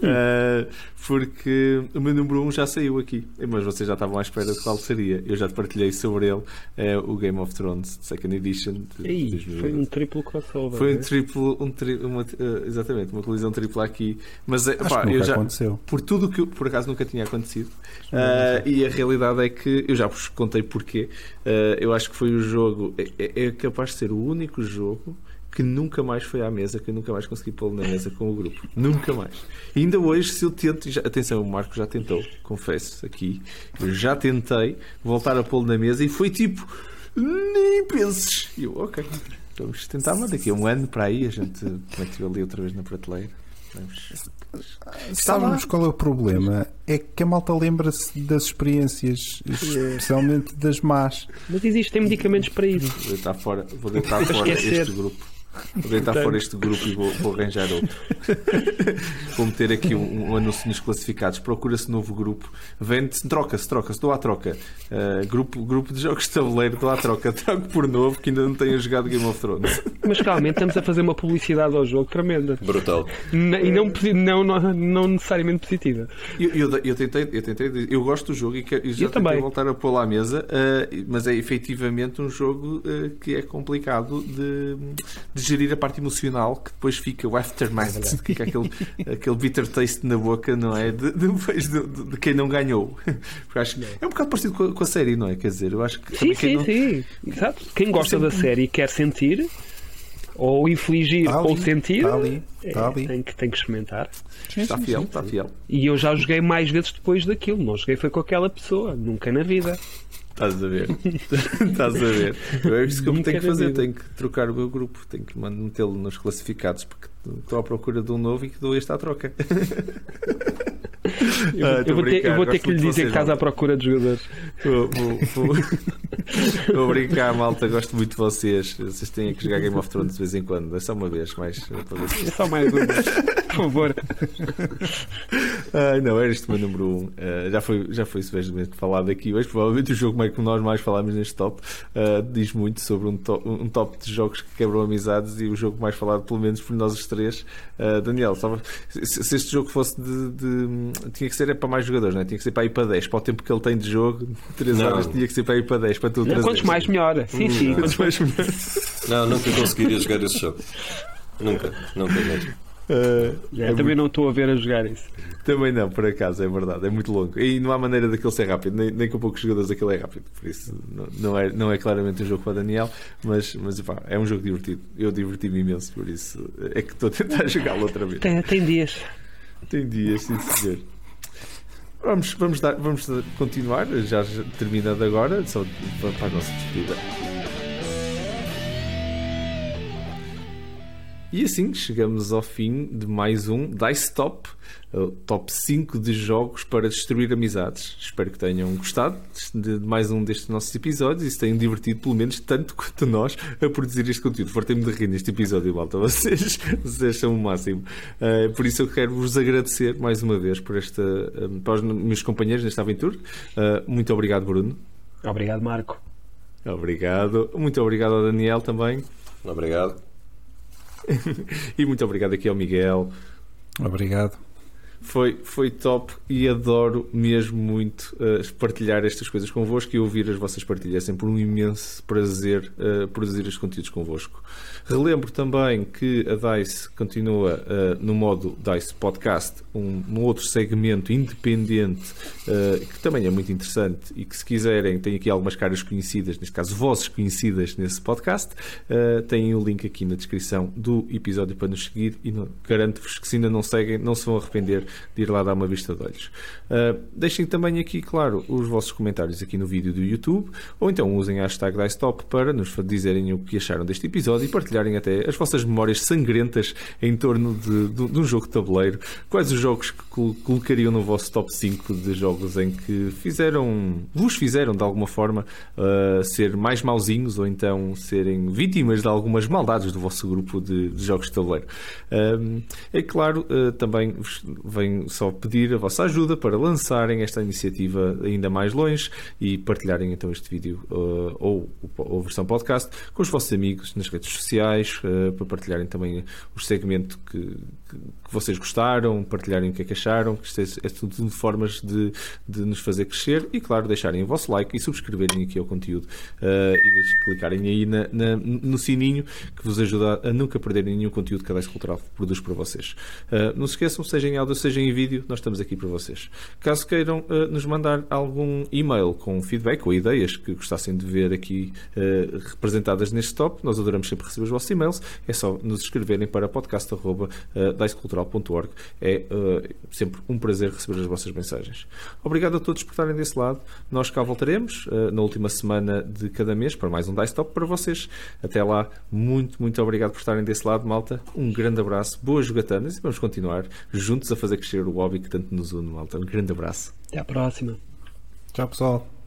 Eh, porque o meu número 1 um já saiu aqui. Mas vocês já estavam à espera de qual seria. Eu já te partilhei sobre ele, eh, o Game of Thrones Second Edition. de Ei, 2012. foi um triplo crossover. Foi um né? triplo, um tri, uma, eh, exatamente, uma colisão tripla aqui. Mas eh, pá, eu já, aconteceu. por tudo que por acaso nunca tinha acontecido. E a realidade é que eu já vos contei porquê. Eu acho que foi o jogo, é, é- é capaz de ser o único jogo que nunca mais foi à mesa, que eu nunca mais consegui pô-lo na mesa com o grupo. Nunca mais. E ainda hoje, se eu tento, já- atenção, o Marco já tentou, confesso aqui, eu já tentei voltar a pô-lo na mesa e foi tipo, nem penses. E eu, ok, vamos tentar, mas daqui a um ano para aí a gente mete ali outra vez na prateleira. Vamos. Sabemos qual é o problema? É que a malta lembra-se das experiências, especialmente das más. Mas existem medicamentos para isso. Vou deitar fora, vou deitar fora este grupo. Vou deitar Portanto. fora este grupo e vou, vou arranjar outro. vou meter aqui um, um anúncio nos classificados. Procura-se novo grupo. Vende-se, troca-se, troca-se, dou à troca. Uh, grupo, grupo de jogos de tabuleiro, dou à troca. Troco por novo que ainda não tenha jogado Game of Thrones. Mas realmente estamos a fazer uma publicidade ao jogo tremenda. Brutal. N- E não, não, não, não necessariamente positiva. Eu, eu, eu tentei, eu tentei, eu gosto do jogo e, que, e já Eu tentei também. voltar a pô-lo à mesa, uh, mas é efetivamente um jogo uh, que é complicado de, de gerir a parte emocional, que depois fica o aftermath, que fica aquele, aquele bitter taste na boca, não é? De, depois de, de- de quem não ganhou. Porque acho que é um bocado parecido com a, com a série, não é? Quer dizer, eu acho que Sim, sim, não- sim. Exato. Quem gosta da série e quer sentir, ou infligir, Está ou ali, sentir, está ali, é, está ali. tem, que, tem que experimentar. está fiel, está fiel. E eu já joguei mais vezes depois daquilo. Não joguei foi com aquela pessoa, nunca na vida. Estás a ver? Estás a ver? É isso que eu tenho que fazer. Tenho que trocar o meu grupo. Tenho que metê-lo nos classificados porque estou à procura de um novo e que dou este à troca. Eu, Ah, eu vou ter, eu vou ter gosto que lhe dizer que estás à procura de jogadores. Vou, vou, vou, brincar, malta. Gosto muito de vocês. Vocês têm que jogar Game of Thrones de vez em quando. É só uma vez, mais eh, É só mais uma. Por favor. Ah, não, era este o meu número 1. Um. Ah, já, foi, já foi suficientemente falado aqui hoje. Provavelmente o jogo que nós mais falámos neste top ah, diz muito sobre um top, um top de jogos que quebram amizades e o jogo mais falado, pelo menos por nós três. Ah, Daniel, só- se, se este jogo fosse de, de- Tinha que ser é para mais jogadores, não é? Tinha que ser para ir para 10. Para o tempo que ele tem de jogo, 3 Não. horas, tinha que ser para ir para 10. Para tu Não, quantos mais, melhor. Sim, sim. Quantos mais melhor. Não, nunca conseguiria jogar esse jogo. Nunca, nunca mesmo. Já, é também não estou a ver a jogar isso. Também não, por acaso, é verdade, é muito longo. E não há maneira daquele ser rápido, nem, nem com poucos jogadores aquele é rápido. Por isso, não, não é, não é claramente um jogo para Daniel, mas, mas pá, é um jogo divertido. Eu diverti-me imenso, por isso é que estou a tentar jogá-lo outra vez. Tem, tem dias. Tem dias, sim senhor. Vamos, vamos, dar, vamos continuar, já terminando agora, só para para a nossa despedida. E assim chegamos ao fim de mais um Dice Top, o top 5 de jogos para destruir amizades. Espero que tenham gostado de mais um destes nossos episódios e se tenham divertido, pelo menos tanto quanto nós, a produzir este conteúdo. Fartei-me de rir neste episódio, malta. Vocês, vocês são o máximo. Uh, por isso eu quero vos agradecer mais uma vez por esta, um, para os meus companheiros nesta aventura. Uh, muito obrigado, Bruno. Obrigado, Marco. Obrigado. Muito obrigado ao Daniel também. Obrigado. E muito obrigado aqui ao Miguel. Obrigado. Foi, foi top e adoro mesmo muito uh, partilhar estas coisas convosco e ouvir as vossas partilhas. É sempre um imenso prazer uh, produzir estes conteúdos convosco. Relembro também que a DICE continua uh, no modo DICE Podcast, um, um outro segmento independente que também é muito interessante e que, se quiserem, tem aqui algumas caras conhecidas, neste caso, vozes conhecidas nesse podcast. têm o link aqui na descrição do episódio para nos seguir e garanto-vos que, se ainda não seguem, não se vão arrepender de ir lá dar uma vista de olhos. Uh, deixem também aqui, claro, os vossos comentários aqui no vídeo do YouTube, ou então usem a hashtag DiceTop para nos dizerem o que acharam deste episódio e partilharem até as vossas memórias sangrentas em torno de, de, de um jogo de tabuleiro. Quais os jogos que colocariam no vosso top 5 de jogos em que fizeram, vos fizeram de alguma forma uh, ser mais mauzinhos ou então serem vítimas de algumas maldades do vosso grupo de, de jogos de tabuleiro. Uh, é claro, também venho só pedir a vossa ajuda para lançarem esta iniciativa ainda mais longe e partilharem então este vídeo uh, ou, ou versão podcast com os vossos amigos nas redes sociais, uh, para partilharem também o segmento que, que, vocês gostaram, partilharem o que é que acharam, que isto é, é tudo formas de, de nos fazer crescer e, claro, deixarem o vosso like e subscreverem aqui ao conteúdo uh, e deixem, clicarem aí na, na, no sininho que vos ajuda a nunca perderem nenhum conteúdo que a Dice Cultural produz para vocês. não se esqueçam, seja em áudio, seja em vídeo, nós estamos aqui para vocês. Caso queiram uh, nos mandar algum e-mail com feedback ou ideias que gostassem de ver aqui uh, representadas neste top, nós adoramos sempre receber os vossos e-mails. É só nos escreverem para podcast.dicecultural.org. É uh, sempre um prazer receber as vossas mensagens. Obrigado a todos por estarem desse lado. Nós cá voltaremos na última semana de cada mês para mais um Dice Top para vocês. Até lá, muito, muito obrigado por estarem desse lado, malta. Um grande abraço, boas jogatanas e vamos continuar juntos a fazer crescer o hobby que tanto nos une, malta. Um grande abraço. Até à próxima. Tchau, pessoal.